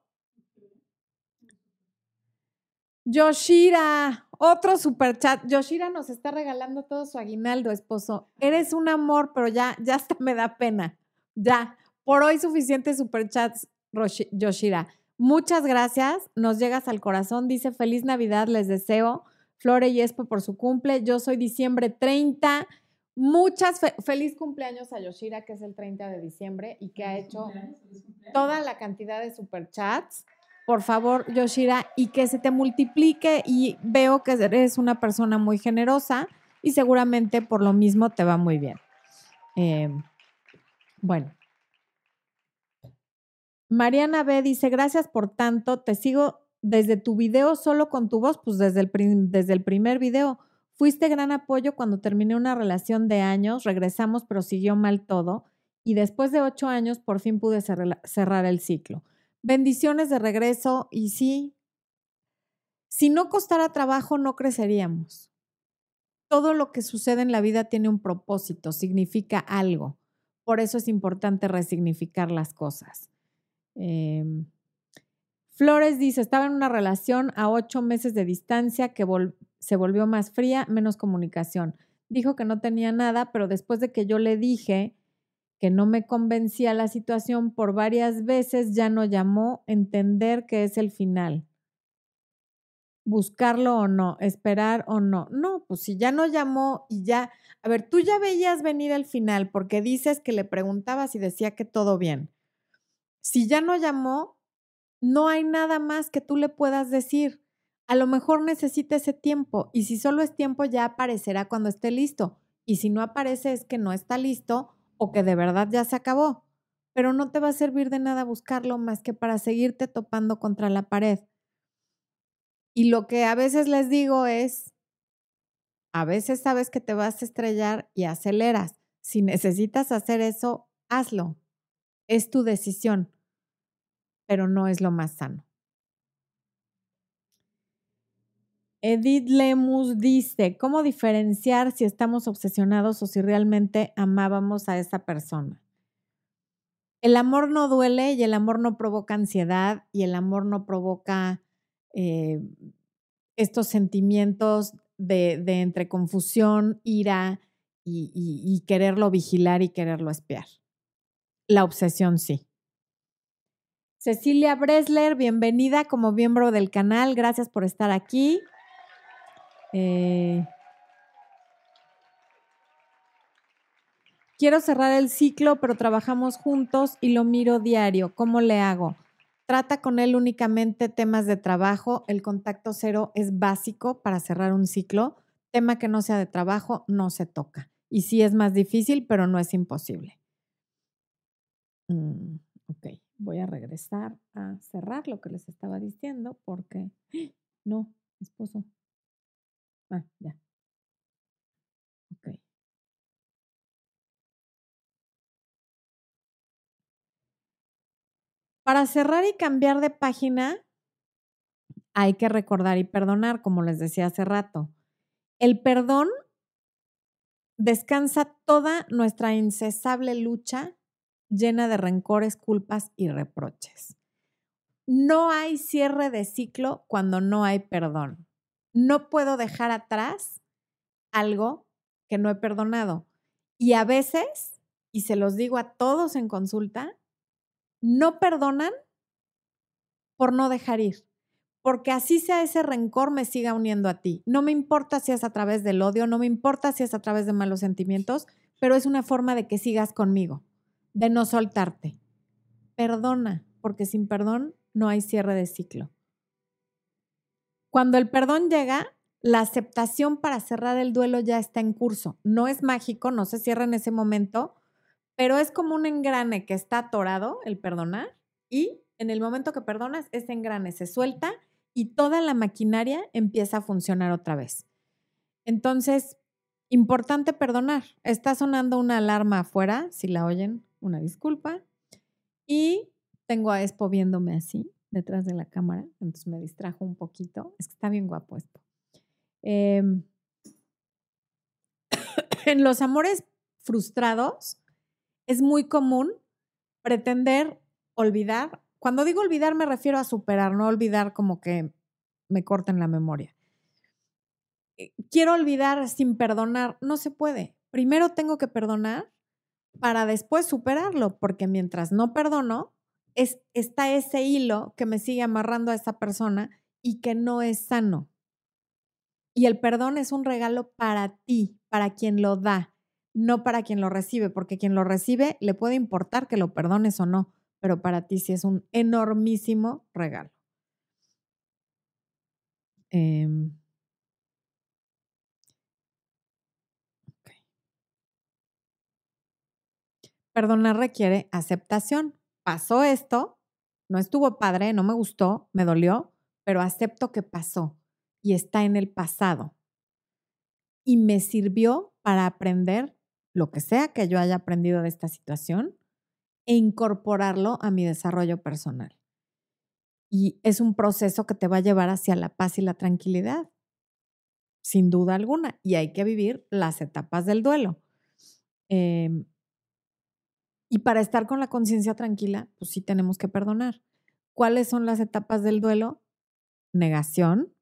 Yoshira, otro super chat. Yoshira nos está regalando todo su aguinaldo, esposo. Eres un amor, pero ya, ya hasta me da pena. Ya, por hoy suficiente super chats, Yoshira. Muchas gracias, nos llegas al corazón. Dice feliz Navidad, les deseo. Flore y Espo por su cumple. Yo soy diciembre 30. Muchas feliz cumpleaños a Yoshira, que es el 30 de diciembre y que ha hecho toda la cantidad de superchats. Por favor, Yoshira, y que se te multiplique. Y veo que eres una persona muy generosa y seguramente por lo mismo te va muy bien. Em, bueno. Mariana B dice, gracias por tanto, te sigo desde tu video solo con tu voz, pues desde el, desde el primer video Fuiste gran apoyo cuando terminé una relación de años, regresamos, pero siguió mal todo. Y después de ocho años, por fin pude cerrar el ciclo. Bendiciones de regreso y sí, si no costara trabajo, no creceríamos. Todo lo que sucede en la vida tiene un propósito, significa algo. Por eso es importante resignificar las cosas. Em, Flores dice, estaba en una relación a ocho meses de distancia que se volvió más fría, menos comunicación. Dijo que no tenía nada, pero después de que yo le dije que no me convencía la situación por varias veces, ya no llamó entender que es el final. Buscarlo o no, esperar o no. No, pues si ya no llamó y ya, a ver, tú ya veías venir el final porque dices que le preguntabas y decía que todo bien. Si ya no llamó, no hay nada más que tú le puedas decir. A lo mejor necesita ese tiempo y si solo es tiempo ya aparecerá cuando esté listo. Y si no aparece es que no está listo o que de verdad ya se acabó. Pero no te va a servir de nada buscarlo más que para seguirte topando contra la pared. Y lo que a veces les digo es, a veces sabes que te vas a estrellar y aceleras. Si necesitas hacer eso, hazlo. Es tu decisión pero no es lo más sano. Edith Lemus dice, ¿cómo diferenciar si estamos obsesionados o si realmente amábamos a esa persona? El amor no duele y el amor no provoca ansiedad y el amor no provoca eh, estos sentimientos de, entre confusión, ira y quererlo vigilar y quererlo espiar. La obsesión sí. Cecilia Bresler, bienvenida como miembro del canal. Gracias por estar aquí. Eh, quiero cerrar el ciclo, pero trabajamos juntos y lo miro diario. ¿Cómo le hago? Trata con él únicamente temas de trabajo. El contacto cero es básico para cerrar un ciclo. Tema que no sea de trabajo no se toca. Y sí es más difícil, pero no es imposible. Mm, ok voy a regresar a cerrar lo que les estaba diciendo porque no, esposo. Ah. Ok. Para cerrar y cambiar de página, hay que recordar y perdonar, como les decía hace rato. El perdón descansa toda nuestra incesable lucha llena de rencores, culpas y reproches. No hay cierre de ciclo cuando no hay perdón. No puedo dejar atrás algo que no he perdonado. Y a veces, y se los digo a todos en consulta, no perdonan por no dejar ir. Porque así sea ese rencor me siga uniendo a ti. No me importa si es a través del odio, no me importa si es a través de malos sentimientos, pero es una forma de que sigas conmigo de no soltarte. Perdona, porque sin perdón no hay cierre de ciclo. Cuando el perdón llega, la aceptación para cerrar el duelo ya está en curso. No es mágico, no se cierra en ese momento, pero es como un engrane que está atorado, el perdonar, y en el momento que perdonas, ese engrane se suelta y toda la maquinaria empieza a funcionar otra vez. Entonces, importante perdonar. Está sonando una alarma afuera, si la oyen, una disculpa. Y tengo a Expo viéndome así, detrás de la cámara, entonces me distrajo un poquito. Es que está bien guapo Expo. Em, en los amores frustrados es muy común pretender olvidar. Cuando digo olvidar me refiero a superar, no olvidar como que me corten la memoria. Eh, quiero olvidar sin perdonar, no se puede. Primero tengo que perdonar para después superarlo, porque mientras no perdono, es, está ese hilo que me sigue amarrando a esa persona y que no es sano. Y el perdón es un regalo para ti, para quien lo da, no para quien lo recibe, porque quien lo recibe le puede importar que lo perdones o no, pero para ti sí es un enormísimo regalo. Em, Perdonar requiere aceptación. Pasó esto, no estuvo padre, no me gustó, me dolió, pero acepto que pasó y está en el pasado. Y me sirvió para aprender lo que sea que yo haya aprendido de esta situación e incorporarlo a mi desarrollo personal. Y es un proceso que te va a llevar hacia la paz y la tranquilidad, sin duda alguna. Y hay que vivir las etapas del duelo. Em, y para estar con la conciencia tranquila, pues sí tenemos que perdonar. ¿Cuáles son las etapas del duelo? Negación,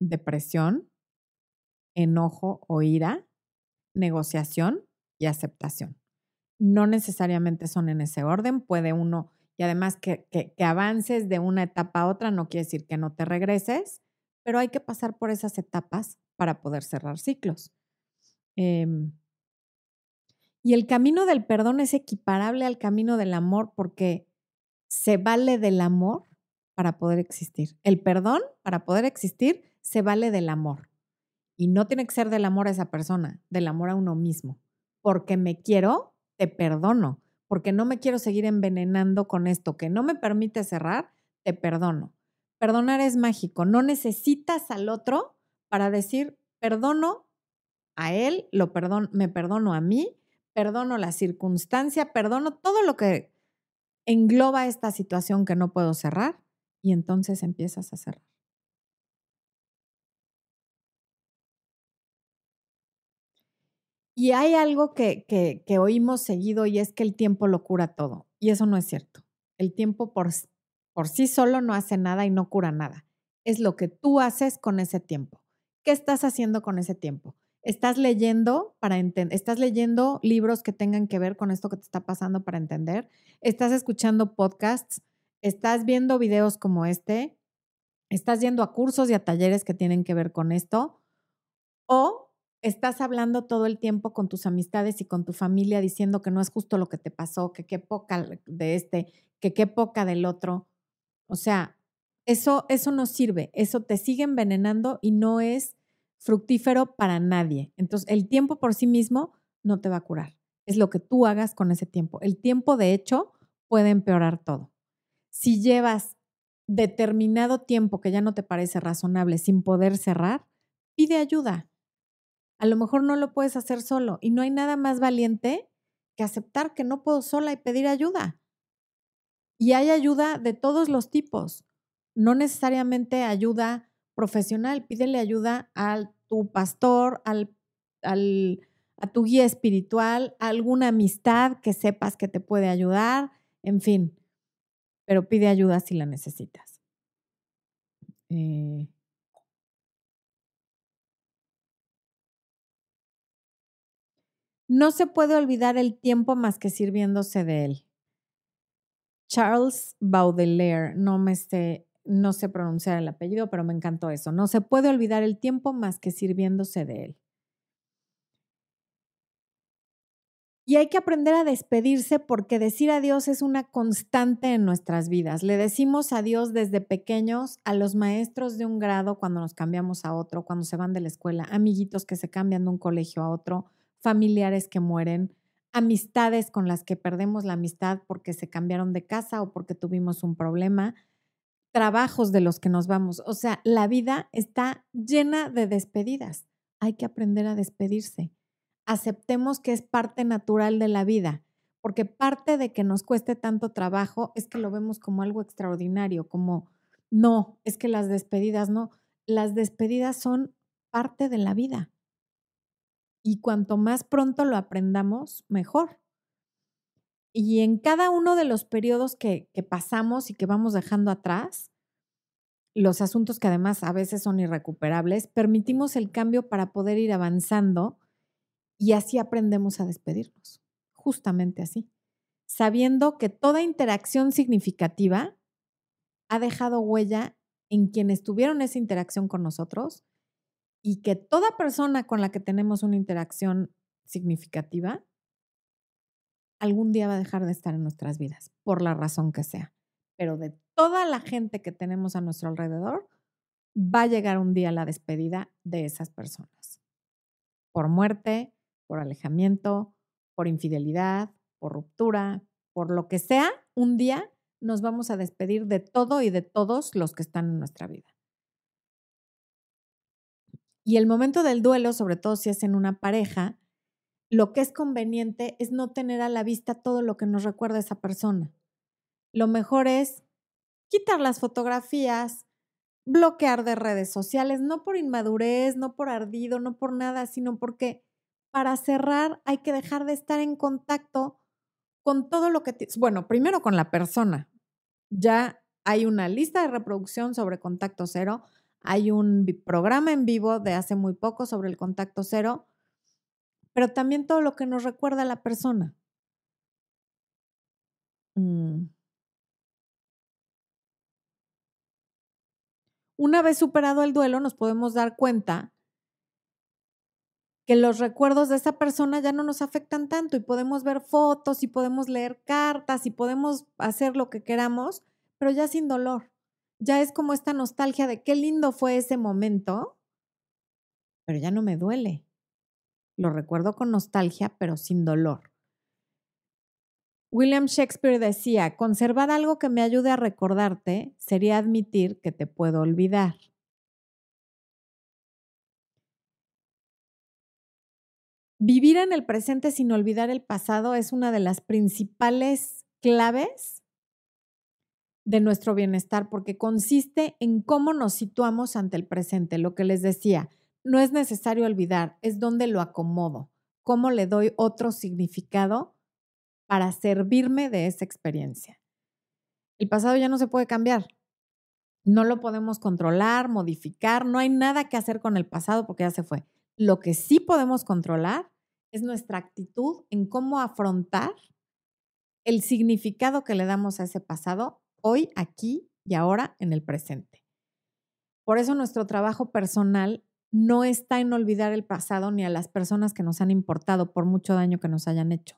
depresión, enojo o ira, negociación y aceptación. No necesariamente son en ese orden, puede uno, y además que, avances de una etapa a otra no quiere decir que no te regreses, pero hay que pasar por esas etapas para poder cerrar ciclos. Em, y el camino del perdón es equiparable al camino del amor porque se vale del amor para poder existir. El perdón, para poder existir, se vale del amor. Y no tiene que ser del amor a esa persona, del amor a uno mismo. Porque me quiero, te perdono. Porque no me quiero seguir envenenando con esto que no me permite cerrar, te perdono. Perdonar es mágico. No necesitas al otro para decir, perdono a él, lo me perdono a mí perdono la circunstancia, perdono todo lo que engloba esta situación que no puedo cerrar y entonces empiezas a cerrar. Y hay algo que, que, oímos seguido y es que el tiempo lo cura todo. Y eso no es cierto. El tiempo por, por sí solo no hace nada y no cura nada. Es lo que tú haces con ese tiempo. ¿Qué estás haciendo con ese tiempo? Estás leyendo para entender, estás leyendo libros que tengan que ver con esto que te está pasando para entender, estás escuchando podcasts, estás viendo videos como este, estás yendo a cursos y a talleres que tienen que ver con esto, o estás hablando todo el tiempo con tus amistades y con tu familia diciendo que no es justo lo que te pasó, que qué poca de este, que qué poca del otro. O sea, eso, eso no sirve, eso te sigue envenenando y no es fructífero para nadie. Entonces, el tiempo por sí mismo no te va a curar. Es lo que tú hagas con ese tiempo. El tiempo, de hecho, puede empeorar todo. Si llevas determinado tiempo que ya no te parece razonable sin poder cerrar, pide ayuda. A lo mejor no lo puedes hacer solo y no hay nada más valiente que aceptar que no puedo sola y pedir ayuda. Y hay ayuda de todos los tipos, no necesariamente ayuda profesional, pídele ayuda a tu pastor, al, a tu guía espiritual, a alguna amistad que sepas que te puede ayudar, en fin, pero pide ayuda si la necesitas. Eh, no se puede olvidar el tiempo más que sirviéndose de él. Charles Baudelaire, no me sé no sé pronunciar el apellido, pero me encantó eso. No se puede olvidar el tiempo más que sirviéndose de él. Y hay que aprender a despedirse porque decir adiós es una constante en nuestras vidas. Le decimos adiós desde pequeños a los maestros de un grado cuando nos cambiamos a otro, cuando se van de la escuela, amiguitos que se cambian de un colegio a otro, familiares que mueren, amistades con las que perdemos la amistad porque se cambiaron de casa o porque tuvimos un problema, trabajos de los que nos vamos. O sea, la vida está llena de despedidas. Hay que aprender a despedirse aceptemos que es parte natural de la vida, porque parte de que nos cueste tanto trabajo es que lo vemos como algo extraordinario, como no, es que las despedidas no, las despedidas son parte de la vida. Y cuanto más pronto lo aprendamos, mejor. Y en cada uno de los periodos que, pasamos y que vamos dejando atrás, los asuntos que además a veces son irrecuperables, permitimos el cambio para poder ir avanzando y así aprendemos a despedirnos, justamente así, sabiendo que toda interacción significativa ha dejado huella en quienes tuvieron esa interacción con nosotros y que toda persona con la que tenemos una interacción significativa algún día va a dejar de estar en nuestras vidas, por la razón que sea. Pero de toda la gente que tenemos a nuestro alrededor, va a llegar un día la despedida de esas personas. Por muerte, por alejamiento, por infidelidad, por ruptura, por lo que sea, un día nos vamos a despedir de todo y de todos los que están en nuestra vida. Y el momento del duelo, sobre todo si es en una pareja, lo que es conveniente es no tener a la vista todo lo que nos recuerda a esa persona. Lo mejor es quitar las fotografías, bloquear de redes sociales, no por inmadurez, no por ardido, no por nada, sino porque para cerrar hay que dejar de estar en contacto con todo lo que, bueno, primero con la persona. Ya hay una lista de reproducción sobre contacto cero, hay un programa en vivo de hace muy poco sobre el contacto cero, pero también todo lo que nos recuerda a la persona. Mm. Una vez superado el duelo, nos podemos dar cuenta que los recuerdos de esa persona ya no nos afectan tanto y podemos ver fotos y podemos leer cartas y podemos hacer lo que queramos, pero ya sin dolor. Ya es como esta nostalgia de qué lindo fue ese momento, pero ya no me duele. Lo recuerdo con nostalgia, pero sin dolor. William Shakespeare decía, conservar algo que me ayude a recordarte sería admitir que te puedo olvidar. Vivir en el presente sin olvidar el pasado es una de las principales claves de nuestro bienestar porque consiste en cómo nos situamos ante el presente. Lo que les decía, no es necesario olvidar, es donde lo acomodo, cómo le doy otro significado para servirme de esa experiencia. El pasado ya no se puede cambiar, no lo podemos controlar, modificar, no hay nada que hacer con el pasado porque ya se fue. Lo que sí podemos controlar es nuestra actitud en cómo afrontar el significado que le damos a ese pasado hoy, aquí y ahora en el presente. Por eso nuestro trabajo personal no está en olvidar el pasado ni a las personas que nos han importado por mucho daño que nos hayan hecho.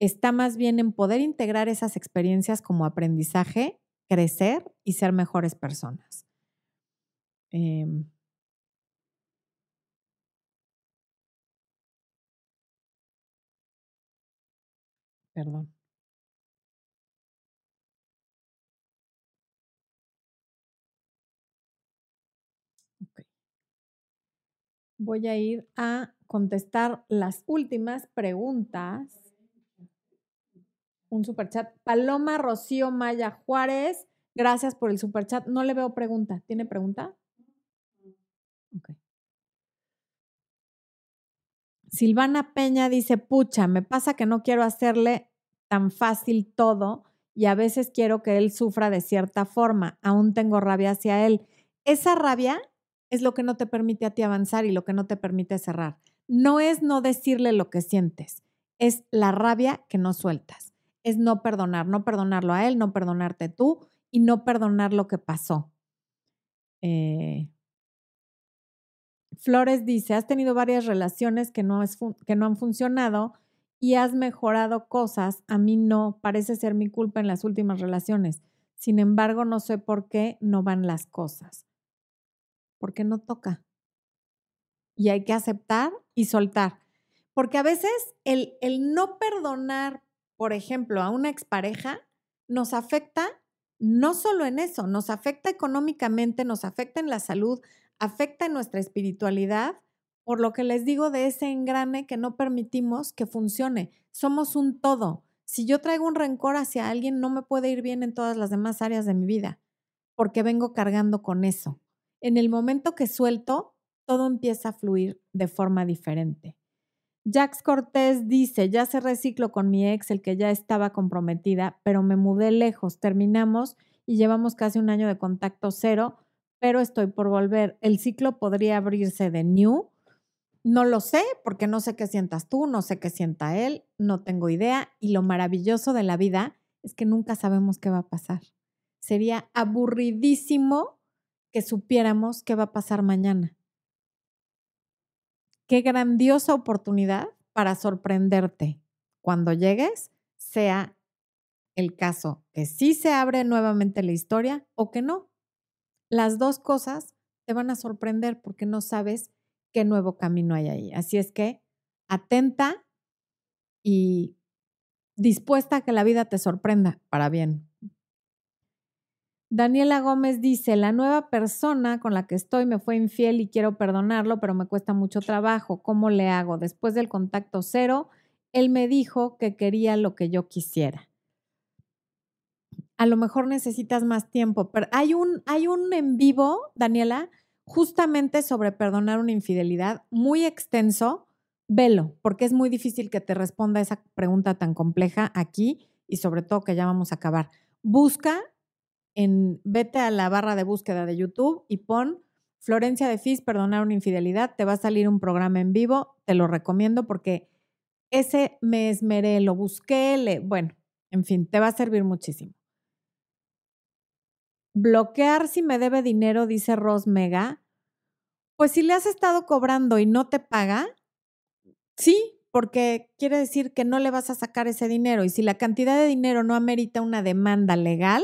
Está más bien en poder integrar esas experiencias como aprendizaje, crecer y ser mejores personas. Em, Perdón. Voy a ir a contestar las últimas preguntas. Un superchat. Paloma Rocío Maya Juárez, gracias por el superchat. No le veo pregunta. ¿Tiene pregunta? Ok. Silvana Peña dice, pucha, me pasa que no quiero hacerle tan fácil todo y a veces quiero que él sufra de cierta forma. Aún tengo rabia hacia él. Esa rabia es lo que no te permite a ti avanzar y lo que no te permite cerrar. No es no decirle lo que sientes, es la rabia que no sueltas. Es no perdonar, no perdonarlo a él, no perdonarte tú y no perdonar lo que pasó. Eh, Flores dice, has tenido varias relaciones que no, que no han funcionado y has mejorado cosas, a mí no, parece ser mi culpa en las últimas relaciones. Sin embargo, no sé por qué no van las cosas. Porque no toca. Y hay que aceptar y soltar. Porque a veces el, el no perdonar, por ejemplo, a una expareja nos afecta no solo en eso, nos afecta económicamente, nos afecta en la salud, afecta en nuestra espiritualidad por lo que les digo de ese engrane que no permitimos que funcione. Somos un todo. Si yo traigo un rencor hacia alguien, no me puede ir bien en todas las demás áreas de mi vida, porque vengo cargando con eso. En el momento que suelto, todo empieza a fluir de forma diferente. Jax Cortés dice, ya se reciclo con mi ex, el que ya estaba comprometida, pero me mudé lejos, terminamos y llevamos casi un año de contacto cero, pero estoy por volver. El ciclo podría abrirse de new no lo sé porque no sé qué sientas tú, no sé qué sienta él, no tengo idea. Y lo maravilloso de la vida es que nunca sabemos qué va a pasar. Sería aburridísimo que supiéramos qué va a pasar mañana. Qué grandiosa oportunidad para sorprenderte cuando llegues, sea el caso que sí se abre nuevamente la historia o que no. Las dos cosas te van a sorprender porque no sabes qué nuevo camino hay ahí. Así es que atenta y dispuesta a que la vida te sorprenda para bien. Daniela Gómez dice, la nueva persona con la que estoy me fue infiel y quiero perdonarlo, pero me cuesta mucho trabajo. ¿Cómo le hago? Después del contacto cero, él me dijo que quería lo que yo quisiera. A lo mejor necesitas más tiempo, pero hay un, hay un en vivo, Daniela, justamente sobre perdonar una infidelidad, muy extenso, velo, porque es muy difícil que te responda esa pregunta tan compleja aquí y sobre todo que ya vamos a acabar. Busca en, vete a la barra de búsqueda de YouTube y pon Florencia de Fis, perdonar una infidelidad, te va a salir un programa en vivo, te lo recomiendo porque ese me esmeré, lo busqué, bueno, en fin, te va a servir muchísimo. Bloquear si me debe dinero, dice Rosmega. Pues si le has estado cobrando y no te paga, sí, porque quiere decir que no le vas a sacar ese dinero. Y si la cantidad de dinero no amerita una demanda legal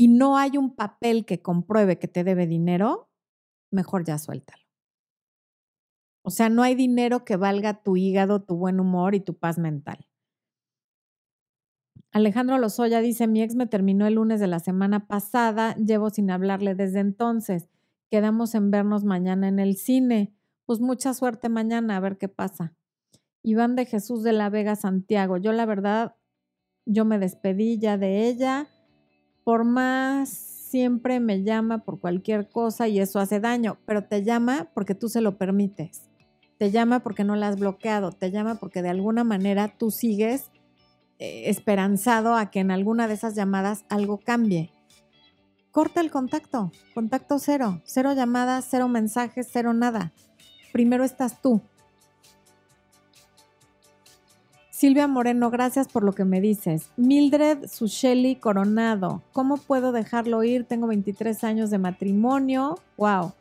y no hay un papel que compruebe que te debe dinero, mejor ya suéltalo. O sea, no hay dinero que valga tu hígado, tu buen humor y tu paz mental. Alejandro Lozoya dice, mi ex me terminó el lunes de la semana pasada, llevo sin hablarle desde entonces. Quedamos en vernos mañana en el cine. Pues mucha suerte mañana, a ver qué pasa. Iván de Jesús de la Vega Santiago. Yo la verdad, yo me despedí ya de ella. Por más, siempre me llama por cualquier cosa y eso hace daño, pero te llama porque tú se lo permites. Te llama porque no la has bloqueado. Te llama porque de alguna manera tú sigues eh, esperanzado a que en alguna de esas llamadas algo cambie. Corta el contacto, contacto cero, cero llamadas, cero mensajes, cero nada. Primero estás tú. Silvia Moreno, gracias por lo que me dices. Mildred Susheli Coronado, ¿cómo puedo dejarlo ir? Tengo 23 años de matrimonio. Wow.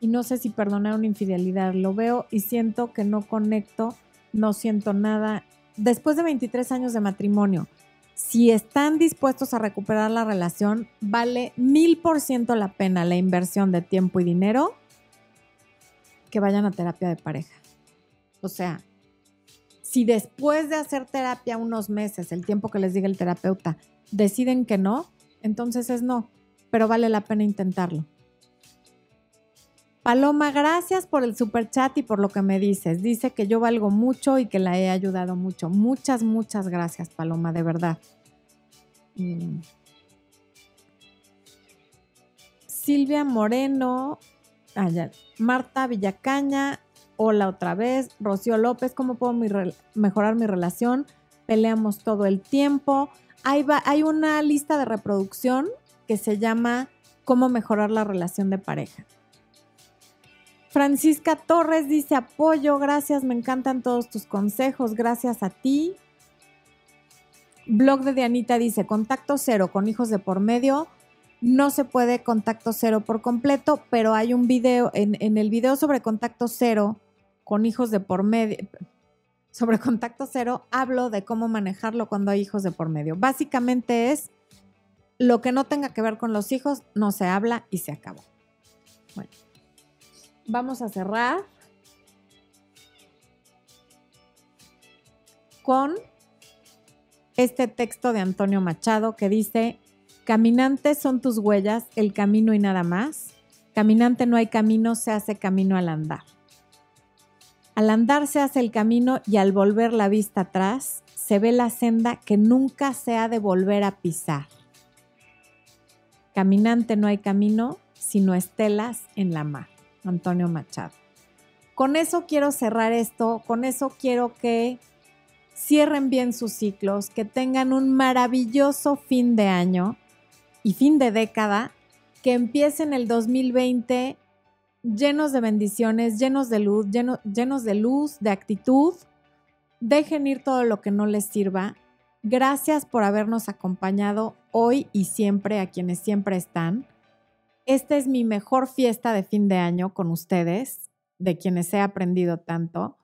Y no sé si perdonar una infidelidad. Lo veo y siento que no conecto, no siento nada después de 23 años de matrimonio, si están dispuestos a recuperar la relación, vale mil por ciento la pena la inversión de tiempo y dinero que vayan a terapia de pareja. O sea, si después de hacer terapia unos meses, el tiempo que les diga el terapeuta, deciden que no, entonces es no, pero vale la pena intentarlo. Paloma, gracias por el super chat y por lo que me dices. Dice que yo valgo mucho y que la he ayudado mucho. Muchas, muchas gracias, Paloma, de verdad. Mm. Silvia Moreno, ah, Marta Villacaña, hola otra vez. Rocío López, ¿cómo puedo mejorar mi relación? Peleamos todo el tiempo. Hay, una lista de reproducción que se llama Cómo mejorar la relación de pareja. Francisca Torres dice apoyo, gracias, me encantan todos tus consejos, gracias a ti. Blog de Dianita dice contacto cero con hijos de por medio. No se puede contacto cero por completo, pero hay un video, en el video sobre contacto cero con hijos de por medio, sobre contacto cero, hablo de cómo manejarlo cuando hay hijos de por medio. Básicamente es lo que no tenga que ver con los hijos, no se habla y se acabó. Bueno, vamos a cerrar con este texto de Antonio Machado que dice, caminantes son tus huellas, el camino y nada más. Caminante no hay camino, se hace camino al andar. Al andar se hace el camino y al volver la vista atrás se ve la senda que nunca se ha de volver a pisar. Caminante no hay camino, sino estelas en la mar. Antonio Machado. Con eso quiero cerrar esto, con eso quiero que cierren bien sus ciclos, que tengan un maravilloso fin de año y fin de década, que empiecen el 2020 llenos de bendiciones, llenos de luz, llenos de luz, de actitud. Dejen ir todo lo que no les sirva. Gracias por habernos acompañado hoy y siempre a quienes siempre están. Esta es mi mejor fiesta de fin de año con ustedes, de quienes he aprendido tanto.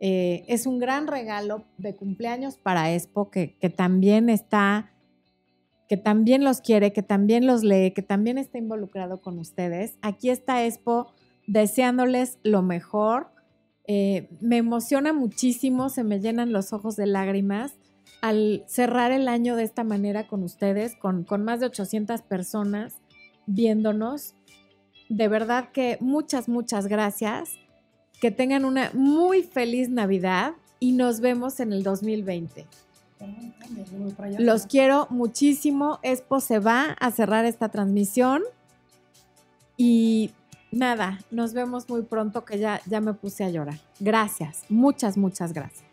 Eh, es un gran regalo de cumpleaños para Expo que también está, que también los quiere, que también los lee, que también está involucrado con ustedes. Aquí está Expo deseándoles lo mejor. Eh, me emociona muchísimo, se me llenan los ojos de lágrimas al cerrar el año de esta manera con ustedes, con, con más de 800 personas viéndonos. De verdad que muchas, muchas gracias que tengan una muy feliz Navidad y nos vemos en el 2020. Los quiero muchísimo. Expo se va a cerrar esta transmisión. Y nada, nos vemos muy pronto que ya, ya me puse a llorar. Gracias, muchas, muchas gracias.